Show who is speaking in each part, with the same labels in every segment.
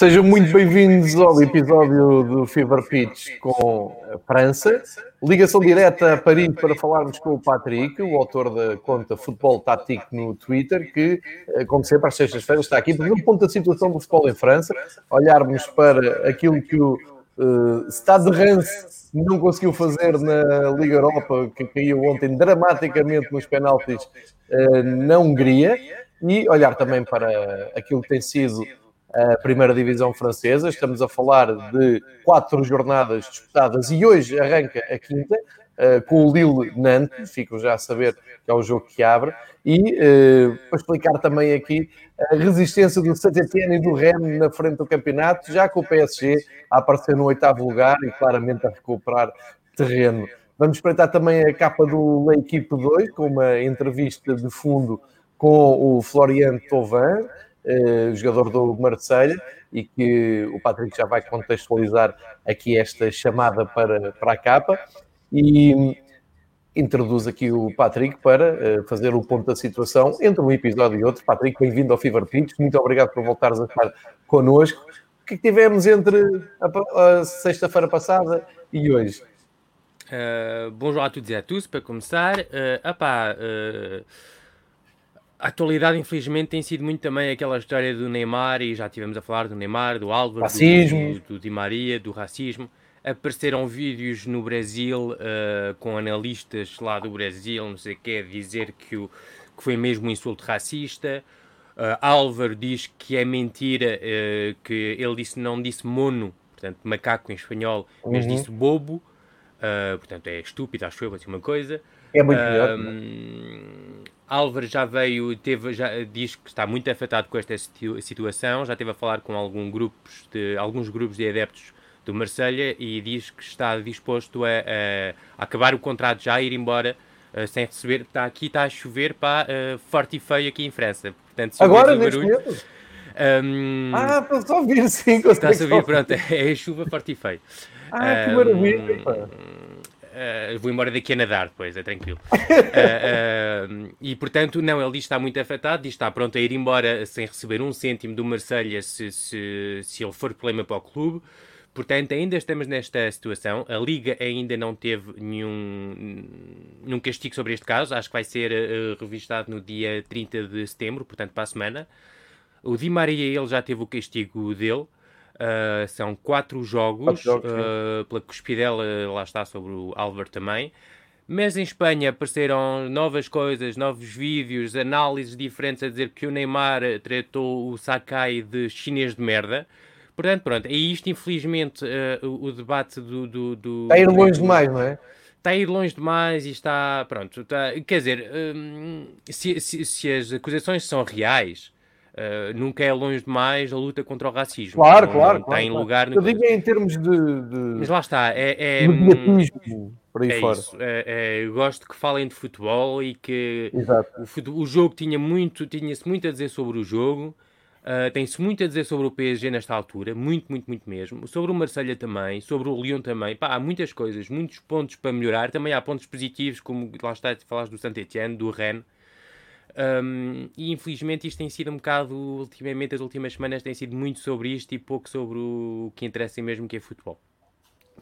Speaker 1: Sejam muito bem-vindos ao episódio do Fever Pitch com a França. Ligação direta a Paris para falarmos com o Patrick, o autor da conta Futebol Tático no Twitter, que, eh, como sempre, às sextas-feiras está aqui para ver o ponto da situação do futebol em França, olharmos para aquilo que o uh, Stade de Reims não conseguiu fazer na Liga Europa, que caiu ontem dramaticamente nos penaltis uh, na Hungria, e olhar também para aquilo que tem sido a primeira divisão francesa. Estamos a falar de quatro jornadas disputadas e hoje arranca a quinta, uh, com o Lille Nantes, ficam já a saber que é o jogo que abre, e uh, para explicar também aqui a resistência do Saint-Etienne e do Rennes na frente do campeonato, já com o PSG a aparecer no oitavo lugar e claramente a recuperar terreno. Vamos espreitar também a capa do L'Equipe 2, com uma entrevista de fundo com o Florian Thauvin, uh, jogador do Marselha, e que o Patrick já vai contextualizar aqui esta chamada para, para a capa. E introduz aqui o Patrick para uh, fazer o ponto da situação entre um episódio e outro. Patrick, bem-vindo ao Fever Pitch, muito obrigado por voltares a estar connosco. O que é que tivemos entre a, a sexta-feira passada e hoje?
Speaker 2: Uh, bonjour a todos e a tous, para começar. Uh, apá, uh, a atualidade, infelizmente, tem sido muito também aquela história do Neymar, e já tivemos a falar do Neymar, do Álvaro,
Speaker 1: racismo.
Speaker 2: Do, do, do Di Maria, do racismo. Apareceram vídeos no Brasil uh, com analistas lá do Brasil, não sei o que, dizer que, o, que foi mesmo um insulto racista. Uh, Álvaro diz que é mentira, uh, que ele disse, não disse mono, portanto, macaco em espanhol, mas
Speaker 1: Uhum.
Speaker 2: disse bobo, portanto, é estúpido, acho eu, assim uma coisa.
Speaker 1: É muito melhor.
Speaker 2: Um, Álvaro já veio, teve, já diz que está muito afetado com esta situ situação, já esteve a falar com algum grupos de, alguns grupos de adeptos do Marselha e diz que está disposto a, a, a acabar o contrato já, a ir embora uh, sem receber. Está aqui, está a chover para uh, forte e feio aqui em França. Portanto, se
Speaker 1: Agora, neste
Speaker 2: barulho, um,
Speaker 1: Ah, para só ouvir, sim.
Speaker 2: está-se a ouvir, pronto, é chuva forte e feio.
Speaker 1: Ah, que
Speaker 2: Um,
Speaker 1: maravilha, pá.
Speaker 2: Uh, vou embora daqui a nadar depois, é tranquilo. Uh, uh, e portanto, não, ele diz que está muito afetado, diz que está pronto a ir embora sem receber um cêntimo do Marselha se, se, se ele for problema para o clube. Portanto, ainda estamos nesta situação. A Liga ainda não teve nenhum, nenhum castigo sobre este caso. Acho que vai ser uh, revistado no dia 30 de setembro, portanto, para a semana. O Di Maria, ele já teve o castigo dele. Uh, são quatro jogos,
Speaker 1: Quatro jogos,
Speaker 2: uh, pela cuspidela, lá está sobre o Álvaro também. Mas em Espanha apareceram novas coisas, novos vídeos, análises diferentes a dizer que o Neymar tratou o Sakai de chinês de merda. Portanto, pronto, é isto, infelizmente, uh, o, o, debate do, do, do.
Speaker 1: Está a ir longe
Speaker 2: do,
Speaker 1: demais, não é?
Speaker 2: Está a ir longe demais e está. Pronto, está, quer dizer, um, se, se, se as acusações são reais. Uh, nunca é longe demais a luta contra o racismo.
Speaker 1: Claro,
Speaker 2: não,
Speaker 1: claro.
Speaker 2: Não
Speaker 1: claro,
Speaker 2: tem
Speaker 1: claro.
Speaker 2: lugar.
Speaker 1: Eu digo em termos de. de...
Speaker 2: Mas lá está, é. é
Speaker 1: mediatismo, por aí
Speaker 2: é
Speaker 1: fora.
Speaker 2: Isso, é, é, eu gosto que falem de futebol e que o, fute- o jogo tinha muito, tinha-se muito a dizer sobre o jogo. Uh, tem-se muito a dizer sobre o PSG nesta altura, muito, muito, muito mesmo. Sobre o Marselha também, sobre o Lyon também. Pá, há muitas coisas, muitos pontos para melhorar. Também há pontos positivos, como lá está, falaste do Saint-Etienne, do Rennes. Um, e infelizmente isto tem sido um bocado, ultimamente, as últimas semanas tem sido muito sobre isto e pouco sobre o que interessa mesmo que é futebol.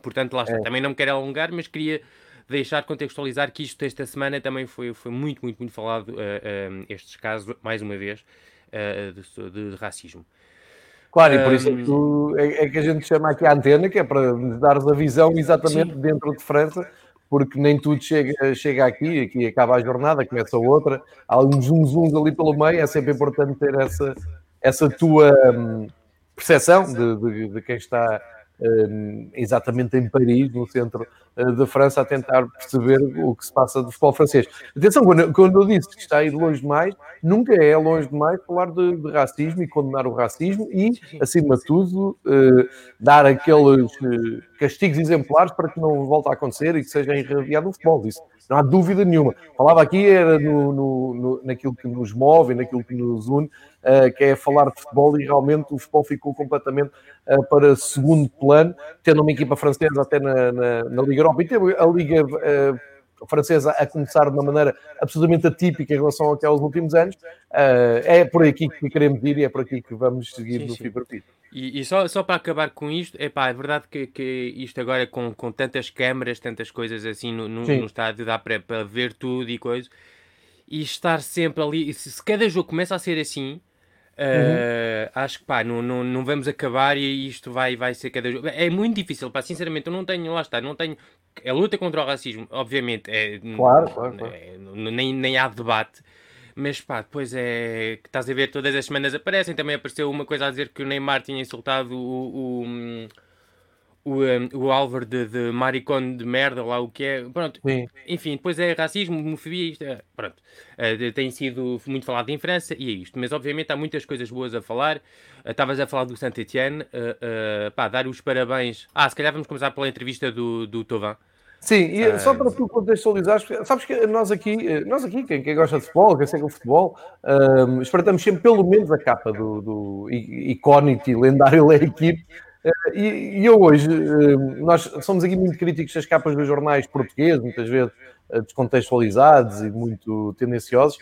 Speaker 2: Portanto, lá está.
Speaker 1: É.
Speaker 2: Também não me quero alongar, mas queria deixar contextualizar que isto esta semana também foi, foi muito, muito, muito falado, uh, uh, estes casos, mais uma vez, uh, de, de, de racismo.
Speaker 1: Claro, e por isso é que, tu- é, é que a gente chama aqui a antena, que é para nos dares a visão exatamente dentro de França, porque nem tudo chega, chega aqui, aqui acaba a jornada, começa outra, há uns zunzuns ali pelo meio, é sempre importante ter essa, essa tua hum, percepção de, de, de quem está Hum, exatamente em Paris, no centro da França, a tentar perceber o que se passa do futebol francês. Atenção, quando, eu disse que está a ir longe demais, nunca é longe demais falar de, de racismo e condenar o racismo e, acima de tudo, eh, dar aqueles eh, castigos exemplares para que não volte a acontecer e que seja irradiado o futebol. Isso não há dúvida nenhuma. Falava aqui era no, no, no, naquilo que nos move, naquilo que nos une, uh, que é falar de futebol e realmente o futebol ficou completamente uh, para segundo plano, tendo uma equipa francesa até na, na, na Liga Europa e teve a Liga uh, francesa a começar de uma maneira absolutamente atípica em relação àqueles últimos anos. é por aqui que queremos ir e é por aqui que vamos seguir sim, no Fever Pitch.
Speaker 2: E, e, só, só para acabar com isto, epá, é verdade que, que isto agora com, com tantas câmaras, tantas coisas assim no, no, no estádio, dá para, para ver tudo e coisas, e estar sempre ali, se, se cada jogo começa a ser assim, Uh, acho que pá, não, não, não vamos acabar e isto vai, vai ser cada jogo. É muito difícil, pá, sinceramente, eu não tenho, lá está, não tenho. A luta contra o racismo, obviamente, é,
Speaker 1: claro, claro, claro.
Speaker 2: É, nem, nem há debate, mas pá, depois é que estás a ver todas as semanas aparecem. Também apareceu uma coisa a dizer que o Neymar tinha insultado o, o, o, o Álvaro de, de maricone de merda, lá o que é. Pronto, Sim. enfim, depois é racismo, homofobia, isto é, pronto. Uh, tem sido muito falado em França e é isto. Mas obviamente há muitas coisas boas a falar. Eh, estavas uh, a falar do Saint-Etienne, uh, pá, dar os parabéns. Ah, se calhar vamos começar pela entrevista do, do Tovan.
Speaker 1: Sim, e só para tu contextualizares, sabes que nós aqui, nós aqui quem, quem gosta de futebol, quem segue o futebol, um, espreitamos sempre pelo menos a capa do, do icónico e lendário Le Equipe, e, e eu hoje, nós somos aqui muito críticos das capas dos jornais portugueses, muitas vezes descontextualizados e muito tendenciosos,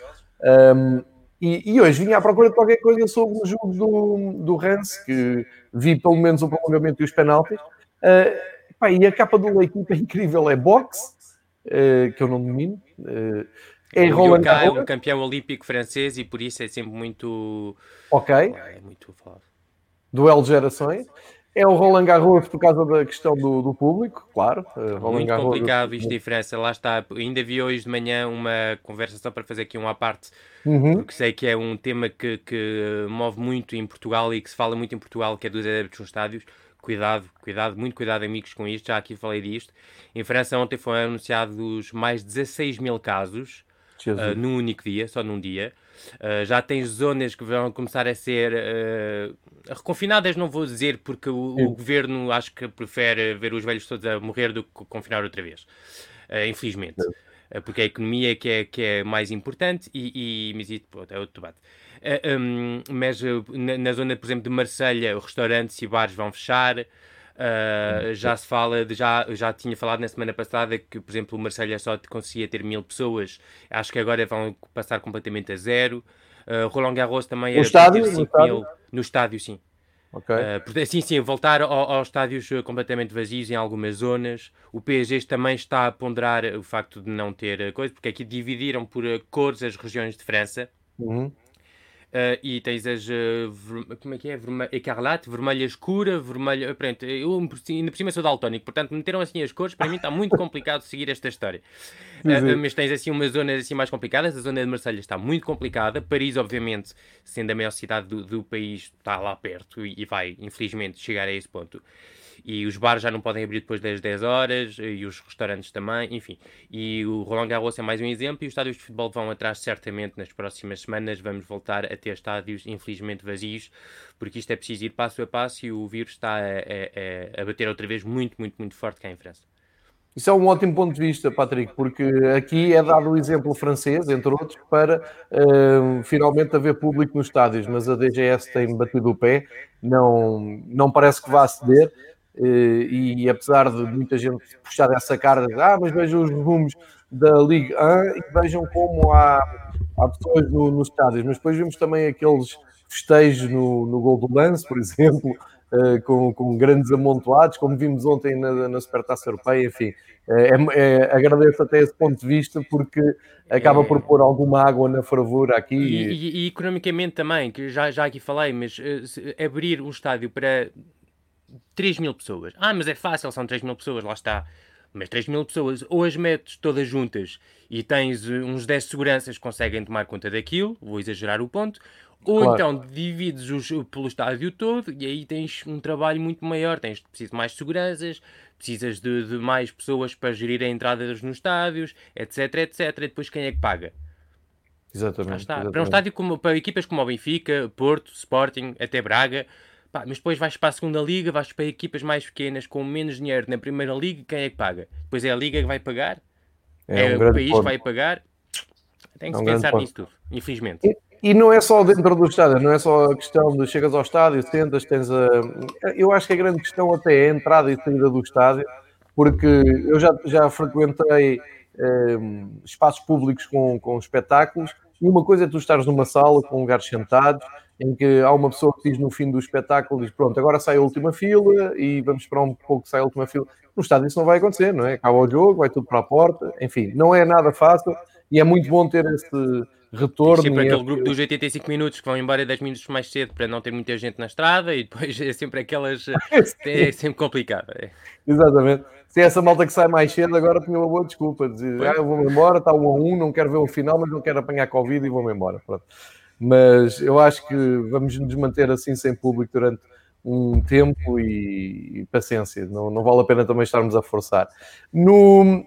Speaker 1: um, e, e, hoje vim à procura de qualquer coisa sobre o jogo do, do Rance, que vi pelo menos o prolongamento e os penaltis, uh, Pá, e a capa do equipa é incrível, é boxe, uh, que eu não domino. Uh,
Speaker 2: é Roland Garros. é um campeão olímpico francês e por isso é sempre muito.
Speaker 1: Ok.
Speaker 2: É muito falado.
Speaker 1: Duelo de gerações. É o Roland Garros por causa da questão do, do público, claro.
Speaker 2: Uh, Muito Garros, complicado isto de França, lá está. Ainda vi hoje de manhã uma conversa só para fazer aqui uma parte, uhum. porque sei que é um tema que, que move muito em Portugal e que se fala muito em Portugal, que é dos adeptos nos estádios cuidado, cuidado, muito cuidado, amigos, com isto. Já aqui falei disto. Em França, ontem foram anunciados mais de 16 mil casos uh, num único dia, só num dia. Uh, já tens zonas que vão começar a ser uh, reconfinadas, não vou dizer, porque o, o, governo acho que prefere ver os velhos todos a morrer do que confinar outra vez. Uh, infelizmente. Porque é a economia que é, que é mais importante e, e mas isso, pronto, é outro debate. Eh, um, mas uh, na, na, zona, por exemplo, de Marselha, restaurantes e bares vão fechar. Uh, já se fala, de, já, já tinha falado na semana passada que, por exemplo, o Marselha só conseguia ter mil pessoas. Acho que agora vão passar completamente a zero. Uh, Roland Garros também era
Speaker 1: no estádio, no estádio?
Speaker 2: mil. No estádio, sim. Okay. Uh, sim, sim, voltar ao, aos estádios completamente vazios em algumas zonas. O PSG também está a ponderar o facto de não ter coisa, porque aqui dividiram por cores as regiões de França. Uhum. Uh, e tens as. Uh, como é que é? Verme Ecarlate, vermelha escura, vermelha. Pronto, eu ainda por cima sou daltónico, portanto meteram assim as cores. Para mim está muito complicado seguir esta história. Uh, mas tens assim umas zonas assim mais complicadas. A zona de Marselha está muito complicada. Paris, obviamente, sendo a maior cidade do, do país, está lá perto e, e vai, infelizmente, chegar a esse ponto e os bares já não podem abrir depois das 10 horas e os restaurantes também, enfim. E o Roland Garros é mais um exemplo e os estádios de futebol vão atrás certamente nas próximas semanas. Vamos voltar a ter estádios infelizmente vazios, porque isto é preciso ir passo a passo e o vírus está a, a, a bater outra vez muito, muito, muito forte cá em França.
Speaker 1: Isso é um ótimo ponto de vista, Patrick, porque aqui é dado o exemplo francês, entre outros, para uh, finalmente haver público nos estádios, mas a DGS tem batido o pé, não, não parece que vá ceder. Eh, e apesar de muita gente puxar essa carga, ah, mas vejam os rumos da Liga 1 e vejam como há, há pessoas no, nos estádios, mas depois vemos também aqueles festejos no, no gol do lance, por exemplo, uh, com, com, grandes amontoados, como vimos ontem na, na Supertaça Europeia, enfim, é, é, agradeço até esse ponto de vista porque acaba por pôr alguma água na fervura aqui.
Speaker 2: E, e, e, economicamente também, que já, já aqui falei, mas abrir um estádio para 3 mil pessoas. Ah, mas é fácil, são 3 mil pessoas, lá está. Mas 3 mil pessoas, ou as metes todas juntas e tens eh, uns 10 seguranças que conseguem tomar conta daquilo, vou exagerar o ponto, ou claro. então divides os, pelo estádio todo e aí tens um trabalho muito maior, tens preciso de mais seguranças, precisas de, de, mais pessoas para gerir a entrada nos estádios, etc, etc. E depois quem é que paga?
Speaker 1: Exatamente, exatamente.
Speaker 2: Para um estádio como para equipas como o Benfica, Porto, Sporting, até Braga, pá, mas depois vais para a segunda liga, vais para equipas mais pequenas com menos dinheiro na primeira liga, quem é que paga? Depois é a liga que vai pagar? É, é um o país ponto. que vai pagar? Tem que é um se pensar nisso tudo, infelizmente.
Speaker 1: E, e, não é só dentro do estádio, não é só a questão de chegas ao estádio, sentas, tens a. Eu acho que a grande questão até é a entrada e saída do estádio, porque eu já, já frequentei eh, espaços públicos com, com espetáculos e uma coisa é tu estares numa sala com lugares sentados, em que há uma pessoa que diz no fim do espetáculo, diz pronto, agora sai a última fila e vamos esperar um pouco que saia a última fila. No estádio isso não vai acontecer, não é? Acaba o jogo, vai tudo para a porta, enfim, não é nada fácil e é muito bom ter esse retorno.
Speaker 2: E sempre aquele grupo dos 85 minutos que vão embora 10 minutos mais cedo para não ter muita gente na estrada e depois é sempre aquelas. é sempre complicado. É.
Speaker 1: Exatamente. Se é essa malta que sai mais cedo, agora tinha uma boa desculpa. Dizer, ah, eu vou-me embora, está um a um, não quero ver o final, mas não quero apanhar Covid e vou-me embora. Pronto. Mas eu acho que vamos nos manter assim sem público durante um tempo e, e paciência. Não, não vale a pena também estarmos a forçar. No,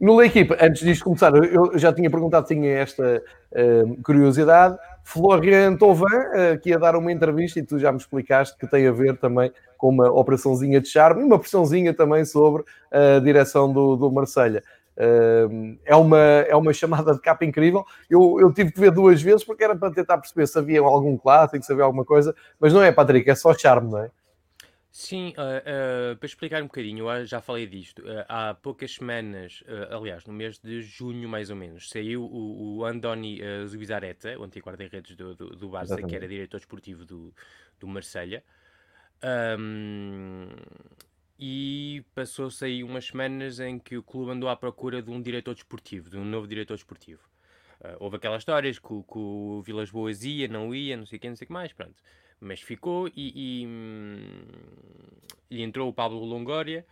Speaker 1: no La Equipa, antes disto começar, eu já tinha perguntado, tinha esta uh, curiosidade. Florian Tovan, uh, que ia dar uma entrevista e tu já me explicaste que tem a ver também com uma operaçãozinha de charme e uma pressãozinha também sobre a direção do, do Marselha. É, uma, é uma chamada de capa incrível. Eu, eu tive que ver duas vezes porque era para tentar perceber se havia algum clássico, se havia alguma coisa, mas não é, Patrick, é só charme, não é?
Speaker 2: Sim, uh, uh, para explicar um bocadinho, eu já falei disto. Uh, há poucas semanas, aliás, no mês de junho mais ou menos, saiu o, o Andoni Zubizarreta, o antigo guarda-redes do, do, do Barça, Exatamente. que era diretor esportivo do, do Marselha. Um, e passou-se aí umas semanas em que o clube andou à procura de um diretor desportivo, de um novo diretor desportivo. houve aquelas histórias que, que o Vilas Boas ia, não ia, não sei o que, não sei o que mais, pronto. Mas ficou e, e, e, entrou o Pablo Longoria,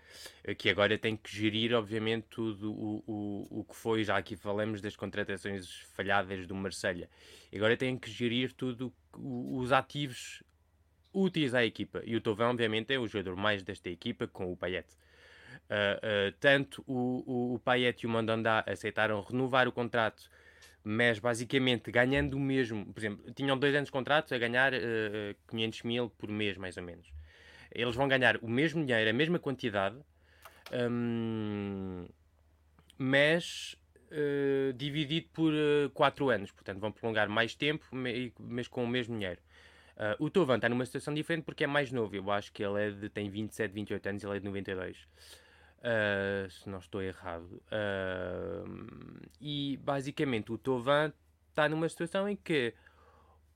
Speaker 2: eh, que agora tem que gerir, obviamente, tudo o, o, o que foi, já aqui falamos das contratações falhadas do Marselha, agora tem que gerir tudo os ativos úteis à equipa. E o Tovão, obviamente, é o jogador mais desta equipa com o Payet. Uh, uh, tanto o, o, o Payet e o Mandanda aceitaram renovar o contrato mas basicamente ganhando o mesmo, por exemplo, tinham dois anos de contrato a ganhar uh, eh, 500 mil por mês, mais ou menos. Eles vão ganhar o mesmo dinheiro, a mesma quantidade, um, mas dividido por 4 uh, anos. Portanto, vão prolongar mais tempo, mas com o mesmo dinheiro. Uh, o Tovan está numa situação diferente porque é mais novo. Eu acho que ele é de, tem 27, 28 anos, ele é de 92. Uh, se não estou errado. Uh, e basicamente o Tovan está numa situação em que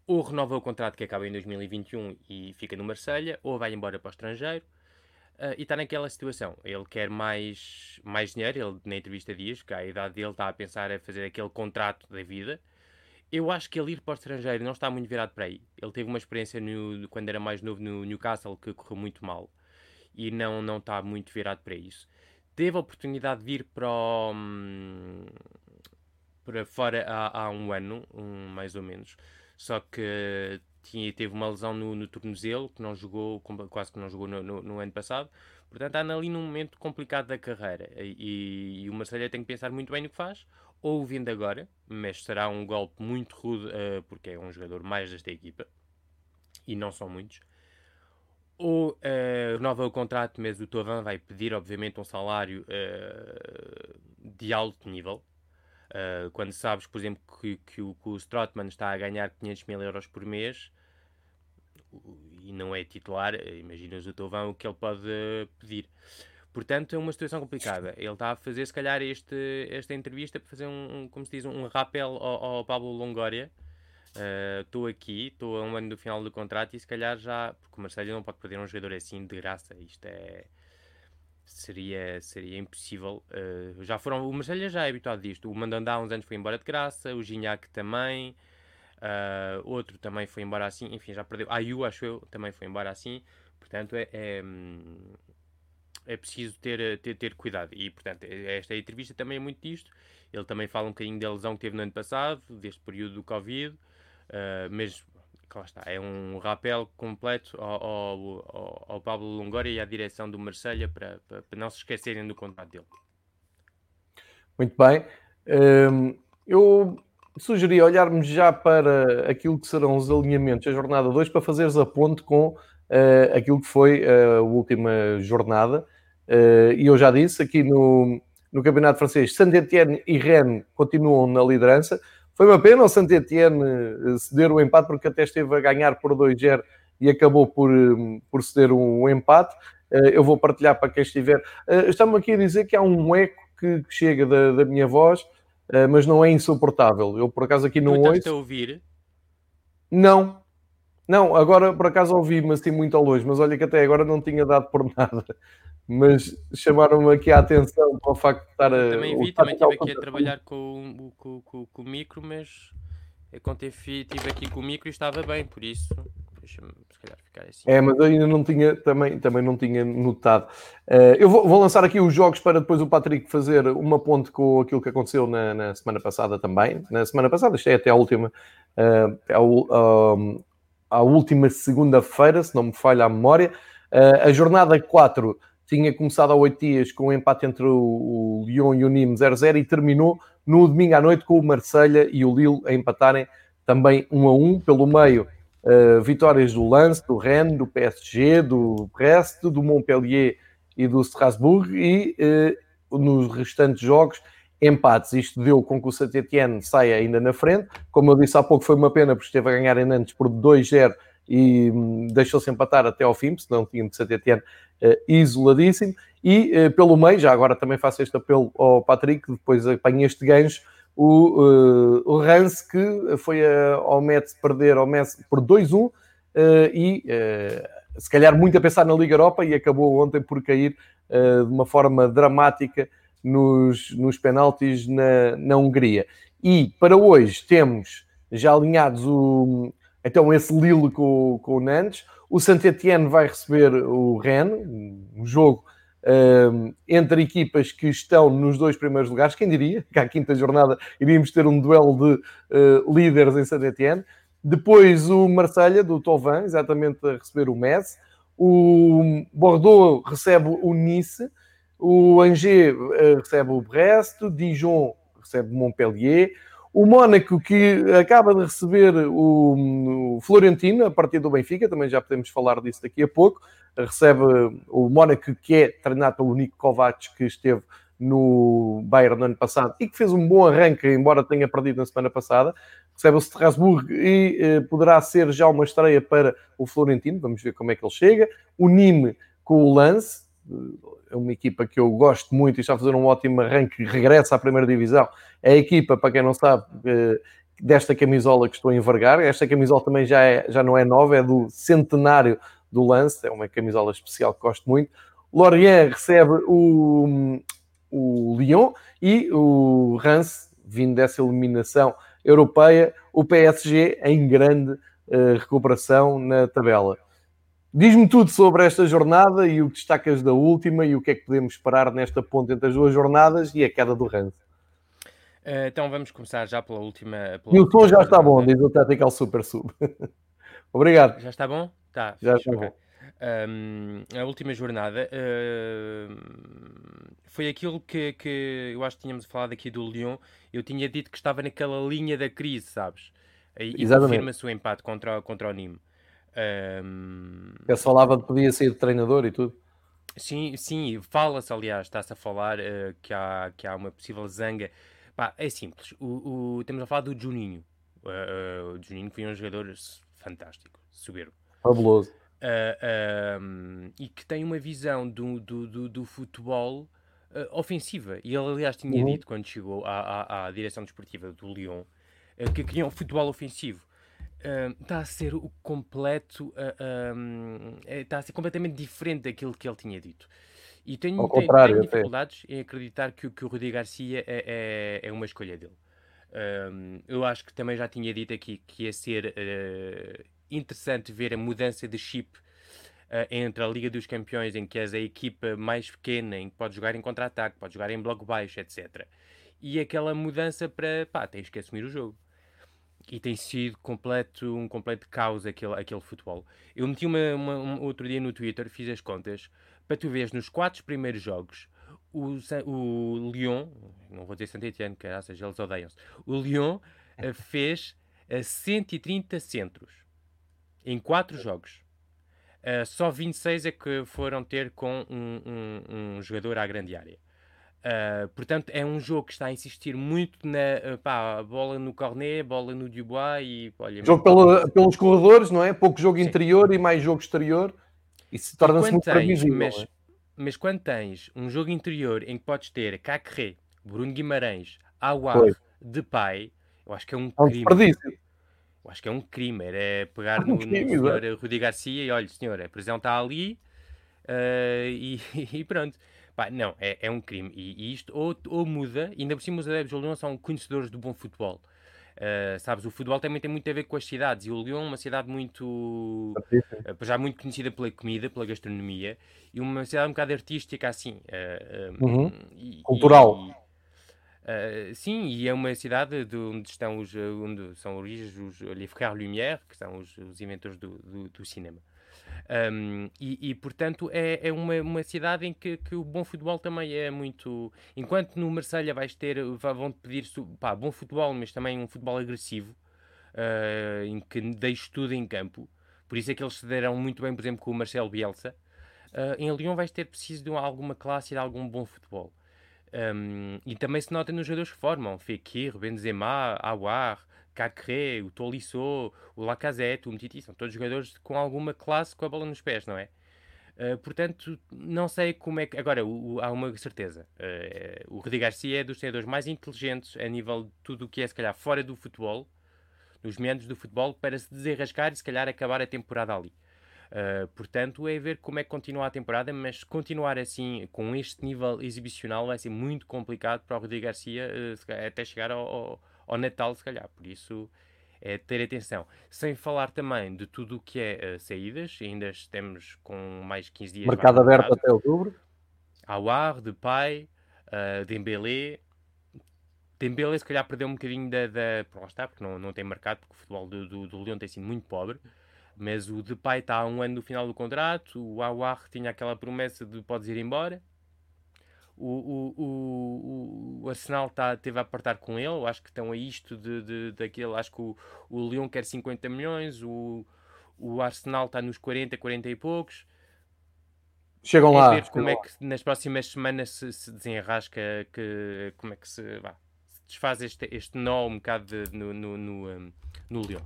Speaker 2: ou renova o contrato que acaba em 2021 e fica no Marselha, ou vai embora para o estrangeiro. Uh, e está naquela situação. Ele quer mais, mais dinheiro. Ele, na entrevista, diz que a idade dele está a pensar a fazer aquele contrato da vida. Eu acho que ele ir para o estrangeiro não está muito virado para aí. Ele teve uma experiência no, quando era mais novo no Newcastle que correu muito mal e não, não está muito virado para isso teve a oportunidade de vir para, o, hum, para fora há, há um ano, um, mais ou menos. Só que tinha, teve uma lesão no, no tornozelo, que não jogou, quase que não jogou no, no, no ano passado. Portanto, anda ali num momento complicado da carreira. E, e o Marcelo tem que pensar muito bem no que faz. Ou vindo agora, mas será um golpe muito rude, uh, porque é um jogador mais desta equipa. E não são muitos ou uh, renova o contrato, mas o Tovan vai pedir, obviamente, um salário uh, de alto nível. Quando sabes, por exemplo, que, que, o, que o Strotman está a ganhar 500 mil euros por mês e não é titular, imaginas o Tovan o que ele pode pedir. Portanto, é uma situação complicada. Ele está a fazer, se calhar, este, esta entrevista para fazer um, um como se diz, um rapel ao, ao Pablo Longoria Estou uh, aqui, estou a um ano do final do contrato e se calhar já. Porque o Marcelo não pode perder um jogador assim de graça. Isto é. Seria, seria impossível. Uh, já foram, o Marcelo já é habituado disto. O Mandandá há uns anos foi embora de graça, o Gignac também. Uh, outro também foi embora assim. Enfim, já perdeu. A Ayu, acho eu, também foi embora assim. Portanto, é, é, é preciso ter, ter, ter cuidado. E, portanto, esta entrevista também é muito disto. Ele também fala um bocadinho da lesão que teve no ano passado, deste período do Covid, uh, mas lá está, é um rapel completo ao, ao, ao Pablo Longoria e à direção do Marselha para, para, para, não se esquecerem do contrato dele.
Speaker 1: Muito bem. Um, eu sugeri olharmos já para aquilo que serão os alinhamentos da jornada 2 para fazeres a ponte com uh, aquilo que foi a última jornada. Uh, e eu já disse aqui no, no Campeonato Francês, Saint-Etienne e Rennes continuam na liderança. Foi uma pena o Saint-Etienne eh, ceder o empate, porque até esteve a ganhar por 2-0 e acabou por, por ceder um empate. Eu vou partilhar para quem estiver. Estamos aqui a dizer que há um eco que chega da, da minha voz. Mas não é insuportável. Eu por acaso aqui não ouço.
Speaker 2: a ouvir?
Speaker 1: Não. Não, agora por acaso ouvi, mas assim muito ao longe. Mas olha que até agora não tinha dado por nada. Mas chamaram-me aqui a atenção para o facto de estar a.
Speaker 2: Também vi, também estive aqui a trabalhar com, com, com, com o micro, mas eu quando estive aqui com o micro e estava bem, por isso deixa-me se calhar ficar assim.
Speaker 1: É, mas eu ainda não tinha, também, também não tinha notado. Uh, eu vou, vou, lançar aqui os jogos para depois o Patrick fazer uma ponte com aquilo que aconteceu na, na semana passada também. Na semana passada, isto é até a última, uh, a, uh, a última segunda-feira, se não me falha a memória. Uh, a jornada 4 tinha começado há oito dias com o um empate entre o, o Lyon e o Nîmes 0-0 e terminou no domingo à noite com o Marselha e o Lille a empatarem também 1 a 1 pelo meio uh, vitórias do Lance, do Rennes, do PSG, do Brest, do Montpellier e do Strasbourg e uh, nos restantes jogos empates. Isto deu com que o Saint-Etienne saia ainda na frente. Como eu disse há pouco, foi uma pena porque esteve a ganhar em Nantes por 2-0 e hum, deixou-se empatar até ao fim, senão tinha de Saint-Etienne uh, isoladíssimo. E uh, pelo meio, já agora também faço este apelo ao Patrick, depois apanha este gancho, o, uh, o Rance que foi a, ao Metz perder ao Metz por 2-1 uh, eh, e se calhar muito a pensar na Liga Europa e acabou ontem por cair de uma forma dramática nos, nos penaltis na, na Hungria. E para hoje temos já alinhados o, então esse Lille com, com o Nantes. O Saint-Etienne vai receber o Rennes, um jogo uh, entre equipas que estão nos dois primeiros lugares. Quem diria que à quinta jornada iríamos ter um duelo de uh, líderes em Saint-Etienne. Depois o Marselha do Tovan, exatamente a receber o Metz. O Bordeaux recebe o Nice. O Angers uh, recebe o Brest. Dijon recebe Montpellier. O Mónaco, que acaba de receber o, Florentino a partir do Benfica, também já podemos falar disso daqui a pouco. Recebe o Mónaco, que é treinado pelo Nico Kovacs, que esteve no Bayern no ano passado e que fez um bom arranque, embora tenha perdido na semana passada. Recebe o Strasbourg e eh, poderá ser já uma estreia para o Florentino. Vamos ver como é que ele chega. O Nîmes com o Lance, é uma equipa que eu gosto muito e está a fazer um ótimo arranque, regressa à primeira divisão. É a equipa, para quem não sabe, eh, desta camisola que estou a envergar. Esta camisola também já, é, já não é nova, é do centenário do lance, é uma camisola especial que gosto muito. Lorient recebe o, o Lyon e o Rance, vindo dessa eliminação europeia, o PSG em grande uh, recuperação na tabela. Diz-me tudo sobre esta jornada e o que destacas da última e o que é que podemos esperar nesta ponte entre as duas jornadas e a queda do Rance.
Speaker 2: Uh, então vamos começar já pela última.
Speaker 1: Pela
Speaker 2: e
Speaker 1: o som já está bom, diz o Tactical Super Sub. Obrigado.
Speaker 2: Já está bom? Tá,
Speaker 1: já está bom.
Speaker 2: Um, a última jornada uh, foi aquilo que, que eu acho que tínhamos falado aqui do Lyon. Eu tinha dito que estava naquela linha da crise, sabes? E, e confirma-se o empate contra, contra o Nîmes. Um...
Speaker 1: Eu falava que podia ser treinador e tudo.
Speaker 2: Sim, sim, fala-se, aliás, está-se a falar uh, que, há, que há uma possível zanga. Pá, é simples. O, o, estamos a falar do Juninho. Uh, uh, o Juninho foi um jogador fantástico, soberbo.
Speaker 1: Fabuloso.
Speaker 2: Um, e que tem uma visão do, do, do, do futebol ofensiva. E ele, aliás, tinha uhum. dito quando chegou à, à, à direção desportiva do Lyon que queria um futebol ofensivo está a ser o completo. Uh, um, está a ser completamente diferente daquilo que ele tinha dito. E tenho,
Speaker 1: contrário,
Speaker 2: tenho dificuldades em acreditar que, que o Rudi Garcia é, é, é uma escolha dele. Um, eu acho que também já tinha dito aqui que ia ser uh, interessante ver a mudança de chip entre a Liga dos Campeões, em que és a equipa mais pequena, em que podes jogar em contra-ataque, podes jogar em bloco baixo, etc. E aquela mudança para, pá, tens que assumir o jogo. E tem sido completo, um completo caos aquele, aquele futebol. Eu meti uma, uma, um, outro dia no Twitter, fiz as contas, para tu veres nos quatro primeiros jogos, o, o Lyon, não vou dizer Saint-Etienne, que ou seja, eles odeiam-se, o Lyon uh, fez uh, 130 centros em quatro jogos. Uh, só 26 é que foram ter com um, um, um jogador à grande área. Uh, portanto, é um jogo que está a insistir muito na pá, bola no cornet, bola no Dubois e olha,
Speaker 1: jogo pela, pelos corredores, não é? Pouco jogo Sim. interior e mais jogo exterior. Isso torna-se muito tens, previsível.
Speaker 2: Mas,
Speaker 1: é?
Speaker 2: mas, quando tens um jogo interior em que podes ter Cacré, Bruno Guimarães, Awar, Depay, eu acho que é um
Speaker 1: é um
Speaker 2: crime.
Speaker 1: Desperdício.
Speaker 2: Eu acho que é um crime, era pegar no, no senhor Rudi Garcia e olha, senhor, a prisão está ali uh, e, e, pronto. Pá, não, é, é um crime. E, e, isto ou, ou muda, ainda por cima os adeptos do Lyon são conhecedores do bom futebol. Uh, sabes, o futebol também tem muito a ver com as cidades e o Lyon é uma cidade muito uh, já muito conhecida pela comida, pela gastronomia e uma cidade um bocado artística assim uh,
Speaker 1: uhum. e, cultural
Speaker 2: e, Uh, sim, e é uma cidade de onde estão os, onde são origens os Les Frères Lumière, que são os, os inventores do, do, do cinema. Um, e, e, portanto, é, é uma, uma, cidade em que, que, o bom futebol também é muito. Enquanto no Marselha vais ter, vão-te pedir pá, bom futebol, mas também um futebol agressivo, uh, em que deixes tudo em campo. Por isso é que eles se deram muito bem, por exemplo, com o Marcelo Bielsa. Uh, em Lyon vais ter preciso de alguma classe e de algum bom futebol. Um, e também se nota nos jogadores que formam: Fekir, Benzema, Awar, Cacré, o Tolisso, o Lacazette, o Mtiti, são todos jogadores com alguma classe com a bola nos pés, não é? Uh, portanto, não sei como é que. Agora, o, o, há uma certeza: uh, o Rudi Garcia é dos treinadores mais inteligentes a nível de tudo o que é, se calhar, fora do futebol, nos meandros do futebol, para se desenrascar e, se calhar, acabar a temporada ali. Uh, portanto, é ver como é que continua a temporada, mas continuar assim, com este nível exibicional, vai ser muito complicado para o Rodrigo Garcia até chegar ao, ao, Natal, se calhar. Por isso, é ter atenção. Sem falar também de tudo o que é uh, saídas, ainda estamos com mais 15 dias.
Speaker 1: Mercado aberto até outubro.
Speaker 2: Awar, Depay, uh, Dembélé. Dembélé, se calhar, perdeu um bocadinho da. da... Lá está, porque não, não tem mercado, porque o futebol do, do, do Leão tem sido muito pobre. Mas o Depay está a um ano do final do contrato, o Awar tinha aquela promessa de podes ir embora. O, o, o, Arsenal tá, teve a apertar com ele, acho que estão a isto de, de, daquele, acho que o, o Lyon quer 50 milhões, o, o Arsenal está nos 40, 40 e poucos.
Speaker 1: Chegam
Speaker 2: é
Speaker 1: lá.
Speaker 2: ver como é que nas próximas semanas se, se desenrasca, que, como é que se, vá, se desfaz este, este nó um bocado de, no, no, no, um, no Lyon.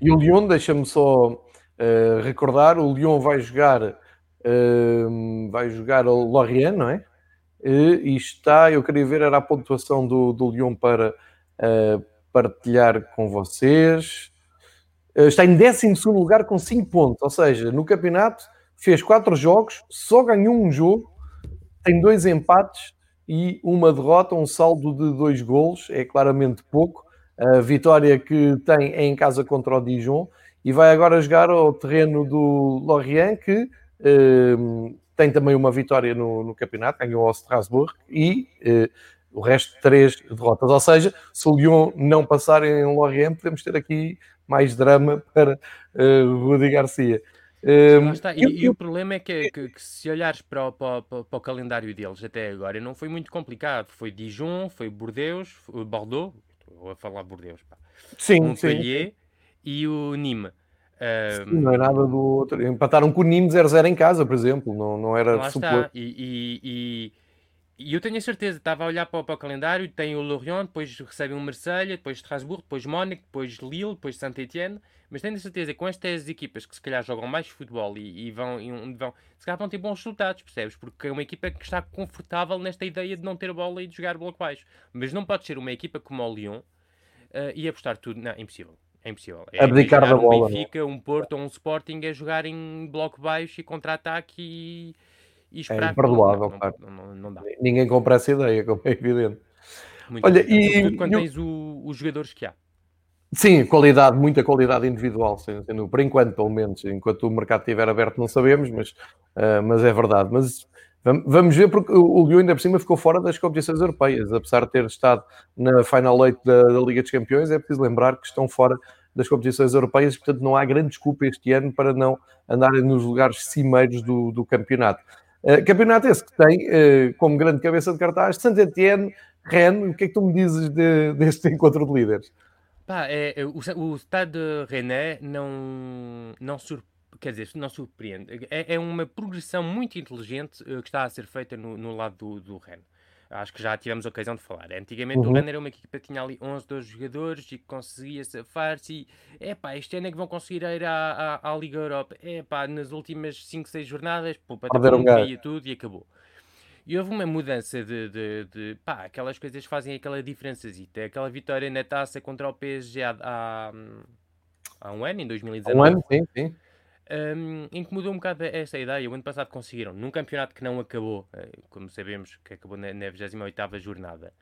Speaker 1: E o Lyon, deixa-me só uh, recordar, o Lyon vai jogar uh, vai jogar o Lorient, não é? Uh, e está, eu queria ver, era a pontuação do, do Lyon para uh, partilhar com vocês. está em 12 lugar com 5 pontos, ou seja, no campeonato fez 4 jogos, só ganhou um jogo, tem dois empates e uma derrota, um saldo de dois golos, é claramente pouco a vitória que tem é em casa contra o Dijon e vai agora jogar ao terreno do Lorient, que eh, tem também uma vitória no, no campeonato, ganhou ao Strasbourg e eh, o resto três derrotas. Ou seja, se o Lyon não passar em Lorient, podemos ter aqui mais drama para eh, Rudi Garcia.
Speaker 2: Um, e, eu... e, o problema é que, que, que se olhares para o, para, para o, calendário deles até agora, não foi muito complicado. Foi Dijon, foi Bordeaux, foi Bordeaux, Estou a falar Bordeaux, pá.
Speaker 1: Sim,
Speaker 2: Montpellier
Speaker 1: sim.
Speaker 2: e o Nîmes.
Speaker 1: Um, não é nada do outro. Empataram com o Nîmes 0-0 em casa, por exemplo. Não, não era
Speaker 2: lá está. E, e, e, e, eu tenho a certeza, estava a olhar para, para o calendário, tem o Lorient, depois recebe o Marselha, depois Strasbourg, depois Mónaco, depois Lille, depois Saint-Etienne. Mas tenho a certeza que com estas equipas que se calhar jogam mais futebol e, vão, e vão, se calhar vão ter bons resultados, percebes? Porque é uma equipa que está confortável nesta ideia de não ter bola e de jogar bloco baixo. Mas não pode ser uma equipa como o Lyon uh, e apostar tudo. Não, impossível. É impossível. É
Speaker 1: Abdicar da
Speaker 2: um
Speaker 1: bola.
Speaker 2: É? Benfica, um Porto ou um Sporting a jogar em bloco baixo e contra-ataque e, e esperar.
Speaker 1: É imperdoável,
Speaker 2: não. Não, não, não, dá.
Speaker 1: Ninguém compra essa ideia, como é evidente.
Speaker 2: Muito
Speaker 1: Olha, e
Speaker 2: quando eu... tens o, os jogadores que há.
Speaker 1: Sim, qualidade, muita qualidade individual, sendo, por enquanto, pelo menos. Enquanto o mercado estiver aberto, não sabemos, mas, uh, mas é verdade. Mas vamos ver, porque o Lyon ainda por cima ficou fora das competições europeias, apesar de ter estado na Final Eight da, da Liga dos Campeões, é preciso lembrar que estão fora das competições europeias, portanto não há grande desculpa este ano para não andarem nos lugares cimeiros do, do campeonato. Uh, campeonato esse que tem uh, como grande cabeça de cartaz Saint-Etienne, Rennes, o que é que tu me dizes de, deste encontro de líderes?
Speaker 2: Pá, é, é, o, o Stade René não, não surpreende quer dizer, não surpreende. É, é, uma progressão muito inteligente uh, que está a ser feita no, no lado do, do Rennes. Acho que já tivemos a ocasião de falar. Antigamente uhum. o Rennes era uma equipa que tinha ali 11, 12 jogadores e que conseguia safar-se. E, epá, este ano é que vão conseguir ir à, à, à Liga Europa. Epá, nas últimas 5, 6 jornadas, pô, para um caía tudo e acabou. E houve uma mudança de, de, de, pá, aquelas coisas fazem aquela diferençazita. Aquela vitória na taça contra o PSG há, há, há um ano, em 2019. Um ano, sim, sim. Um, mudou um bocado essa ideia. O ano passado conseguiram, num campeonato que não acabou, eh, como sabemos, que acabou na, na 28 jornada,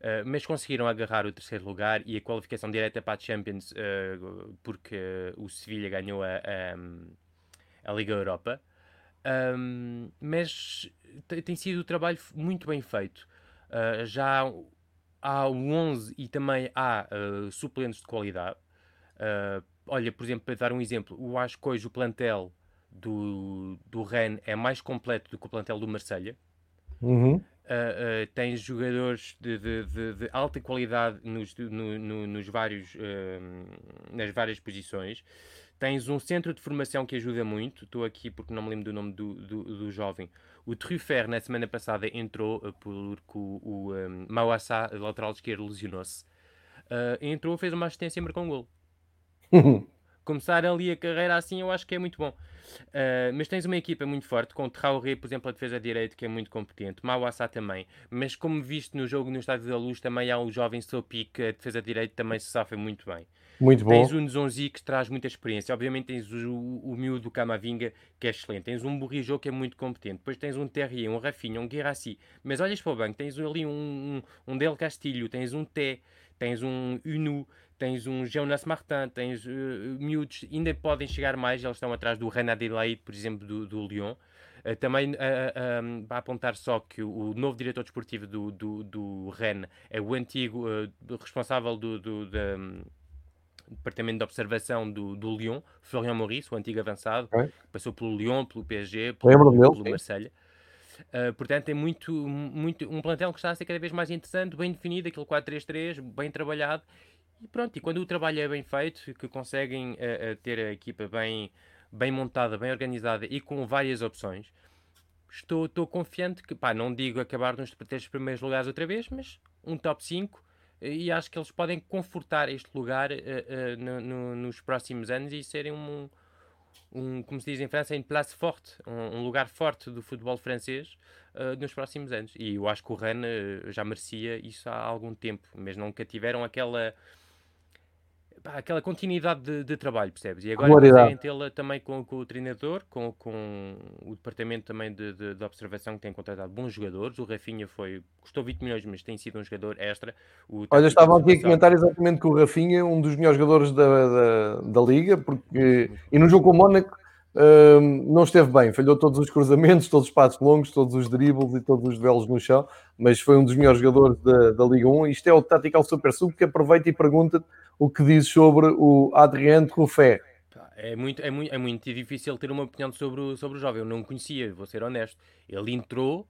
Speaker 2: uh, mas conseguiram agarrar o terceiro lugar e a qualificação direta para a Champions, uh, porque o Sevilha ganhou a, a, a Liga Europa. Um, mas tem sido um trabalho muito bem feito. Uh, já há o 11 e também há suplentes de qualidade. Uh, olha, por exemplo, para dar um exemplo, eu acho que hoje o plantel do, do Rennes é mais completo do que o plantel do Marselha. Uhum. Uh, uh, tem jogadores de, de, de, de, alta qualidade nos, no, no, nos vários, uh, nas várias posições. Tens um centro de formação que ajuda muito. Estou aqui porque não me lembro do nome do, do, do jovem. O Truffer, na semana passada, entrou porque o, o um, Mauassá, lateral esquerdo, lesionou-se. entrou, fez uma assistência e marcou um gol. Começar ali a carreira assim, eu acho que é muito bom. Uh, mas tens uma equipa muito forte, com o Traoré, por exemplo, a defesa de direito, que é muito competente, Mauassá também. Mas como visto no jogo no Estádio da Luz, também há o jovem Sopi, que a defesa de direito também se sofre muito bem.
Speaker 1: Muito bom.
Speaker 2: Tens o Nzonzi, que traz muita experiência. Obviamente tens o, o, o miúdo Camavinga, que é excelente. Tens um Burrijo, que é muito competente. Depois tens um Terrier, um Rafinha, um Guirassi. Mas olhas para o banco, tens ali um, um, um Del Castilho, tens um Té, tens um Unu, tens um Jonas Martin, tens uh, miúdos, ainda podem chegar mais, eles estão atrás do Renan Adelaide, por exemplo, do, do Lyon. Uh, também uh, um, apontar só que o, o, novo diretor desportivo do, do, do Rennes é o antigo responsável do, do, um, departamento de observação do, do Lyon, Florian Maurice, o antigo avançado, é. passou pelo Lyon, pelo PSG, pelo, pelo Marselha. Uh, portanto, tem muito, muito, um plantel que está a ser cada vez mais interessante, bem definido, aquele 4-3-3, bem trabalhado e pronto, e quando o trabalho é bem feito, que conseguem uh, uh, ter a equipa bem, bem montada, bem organizada e com várias opções, estou, estou confiante que, pá, não digo acabar nos três primeiros lugares outra vez, mas um top 5 e acho que eles podem confortar este lugar uh, no, no, nos próximos anos e serem um, um, como se diz em França, em place forte, um, um lugar forte do futebol francês nos próximos anos. E eu acho que o Rennes já merecia isso há algum tempo, mas nunca tiveram aquela pá, aquela continuidade de, de, trabalho, percebes? E agora conseguem tê-la também com, com, o treinador, com, com o departamento também de, de, de, observação que tem contratado bons jogadores. O Rafinha foi, custou 20 milhões, mas tem sido um jogador extra.
Speaker 1: O Olha, estavam aqui a comentar exatamente que o Rafinha é um dos melhores jogadores da, da, da Liga, porque e no jogo com o Mónaco um, não esteve bem, falhou todos os cruzamentos, todos os passos longos, todos os dribles e todos os duelos no chão, mas foi um dos melhores jogadores da, da Liga 1. Isto é o Tactical Super Sub que aproveita e pergunta o que diz sobre o Adrien Ruffé.
Speaker 2: É muito, é, muito, é muito difícil ter uma opinião sobre o, sobre o jovem. Eu não o conhecia, vou ser honesto. Ele entrou,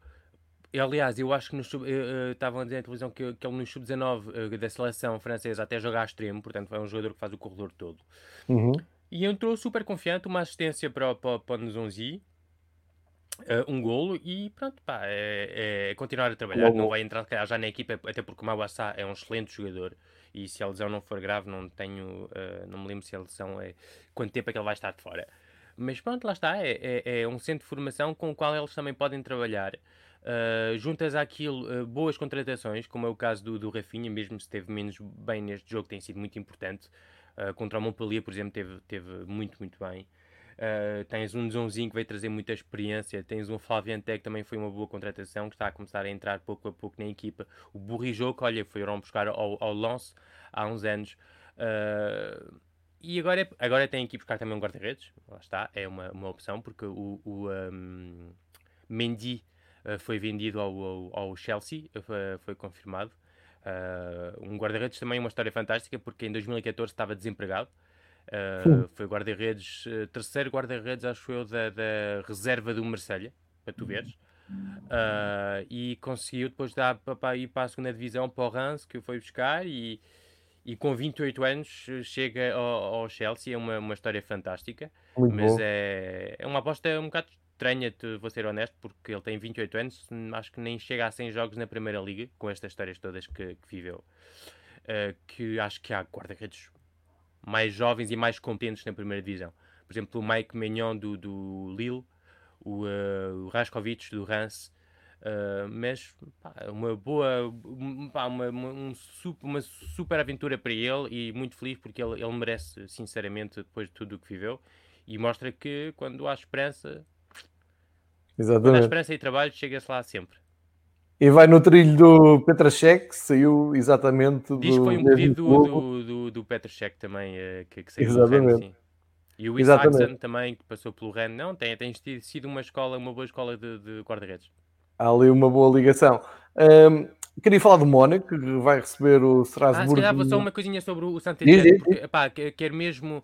Speaker 2: aliás, eu acho que no sub, estavam a dizer na televisão que, que ele no sub-19 da seleção francesa até jogar a extremo, portanto é um jogador que faz o corredor todo. Uhum. E entrou super confiante, uma assistência para, para, para o Nzonzi, uh, um golo e pronto, pá, é, é continuar a trabalhar. Não vai entrar já na equipa, até porque o Mauassá é um excelente jogador e se a lesão não for grave, não tenho, uh, não me lembro se a lesão é quanto tempo é que ele vai estar de fora. Mas pronto, lá está, é, é, é um centro de formação com o qual eles também podem trabalhar. Uh, juntas àquilo uh, boas contratações, como é o caso do, do Rafinha, mesmo se esteve menos bem neste jogo, tem sido muito importante. Uh, contra o Montpellier, por exemplo, teve, teve muito, muito bem. Uh, tens um Zonzinho que veio trazer muita experiência. Tens um Flaviante que também foi uma boa contratação, que está a começar a entrar pouco a pouco na equipa. O Burrijo, que olha, foram buscar ao, ao Lance há uns anos. Uh, e agora, é, agora tem que buscar também um guarda-redes, lá está, é uma, uma opção, porque o, o um, Mendy foi vendido ao, ao, ao Chelsea, foi confirmado. Uh, um guarda-redes também uma história fantástica, porque em 2014 estava desempregado. Uh, foi guarda-redes, terceiro guarda-redes, acho eu, da, da reserva do Marselha, para tu veres. Uh, e conseguiu depois dar para ir para a segunda divisão para o Reims, que foi buscar e, e com 28 anos chega ao, ao Chelsea, é uma, uma história fantástica, Muito mas é, é uma aposta um bocado estranha, vou ser honesto, porque ele tem 28 anos, acho que nem chega a 100 jogos na Primeira Liga, com estas histórias todas que, que viveu, uh, que acho que há guarda-redes mais jovens e mais competentes na Primeira Divisão. Por exemplo, o Mike Mignon do, do Lille, o, uh, o Raskovic do Rance, uh, mas pá, uma boa, pá, uma, uma, um, uma super aventura para ele e muito feliz porque ele, ele merece, sinceramente, depois de tudo o que viveu e mostra que quando há esperança, Exatamente. quando esperança e trabalho, chega-se lá sempre.
Speaker 1: E vai no trilho do Petrachek, que saiu exatamente
Speaker 2: Diz que foi um pedido do, do, do, do Petrachek também, uh, que, que saiu exatamente. do Rennes, e o Isaacson também, que passou pelo Rennes, não, tem, tem sido uma escola, uma boa escola de, de guarda-redes.
Speaker 1: Há ali uma boa ligação. Um, queria falar do Mónaco, que vai receber o Strasbourg. Ah, se
Speaker 2: calhar vou só uma coisinha sobre o Saint-Etienne, porque, pá, quero mesmo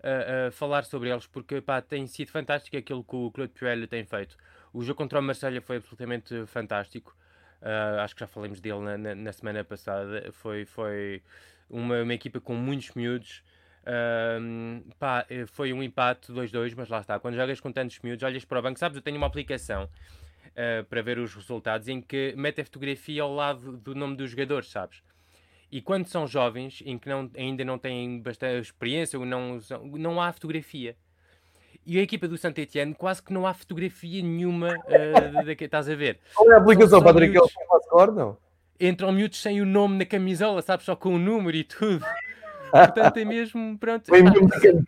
Speaker 2: uh, falar sobre eles, porque, pá, tem sido fantástico aquilo que o Claude Puel tem feito. O jogo contra o Marselha foi absolutamente fantástico. Uh, acho que já falamos dele na, na, na, semana passada. Foi, foi uma, uma equipa com muitos miúdos, um, pá, eh, foi um empate 2-2, mas lá está. Quando jogas com tantos miúdos, olhas para o banco, sabes, eu tenho uma aplicação uh, para ver os resultados em que mete a fotografia ao lado do nome dos jogadores, sabes? E quando são jovens, em que não, ainda não têm bastante experiência, ou não, não há fotografia. E a equipa do Saint Etienne quase que não há fotografia nenhuma uh, da que estás a ver.
Speaker 1: Qual é a aplicação, Patrick? Miúdos, não?
Speaker 2: Entram miúdos sem o nome na camisola, sabes? Só com o número e tudo. Portanto, é mesmo. Pronto,
Speaker 1: Vem mesmo de quem.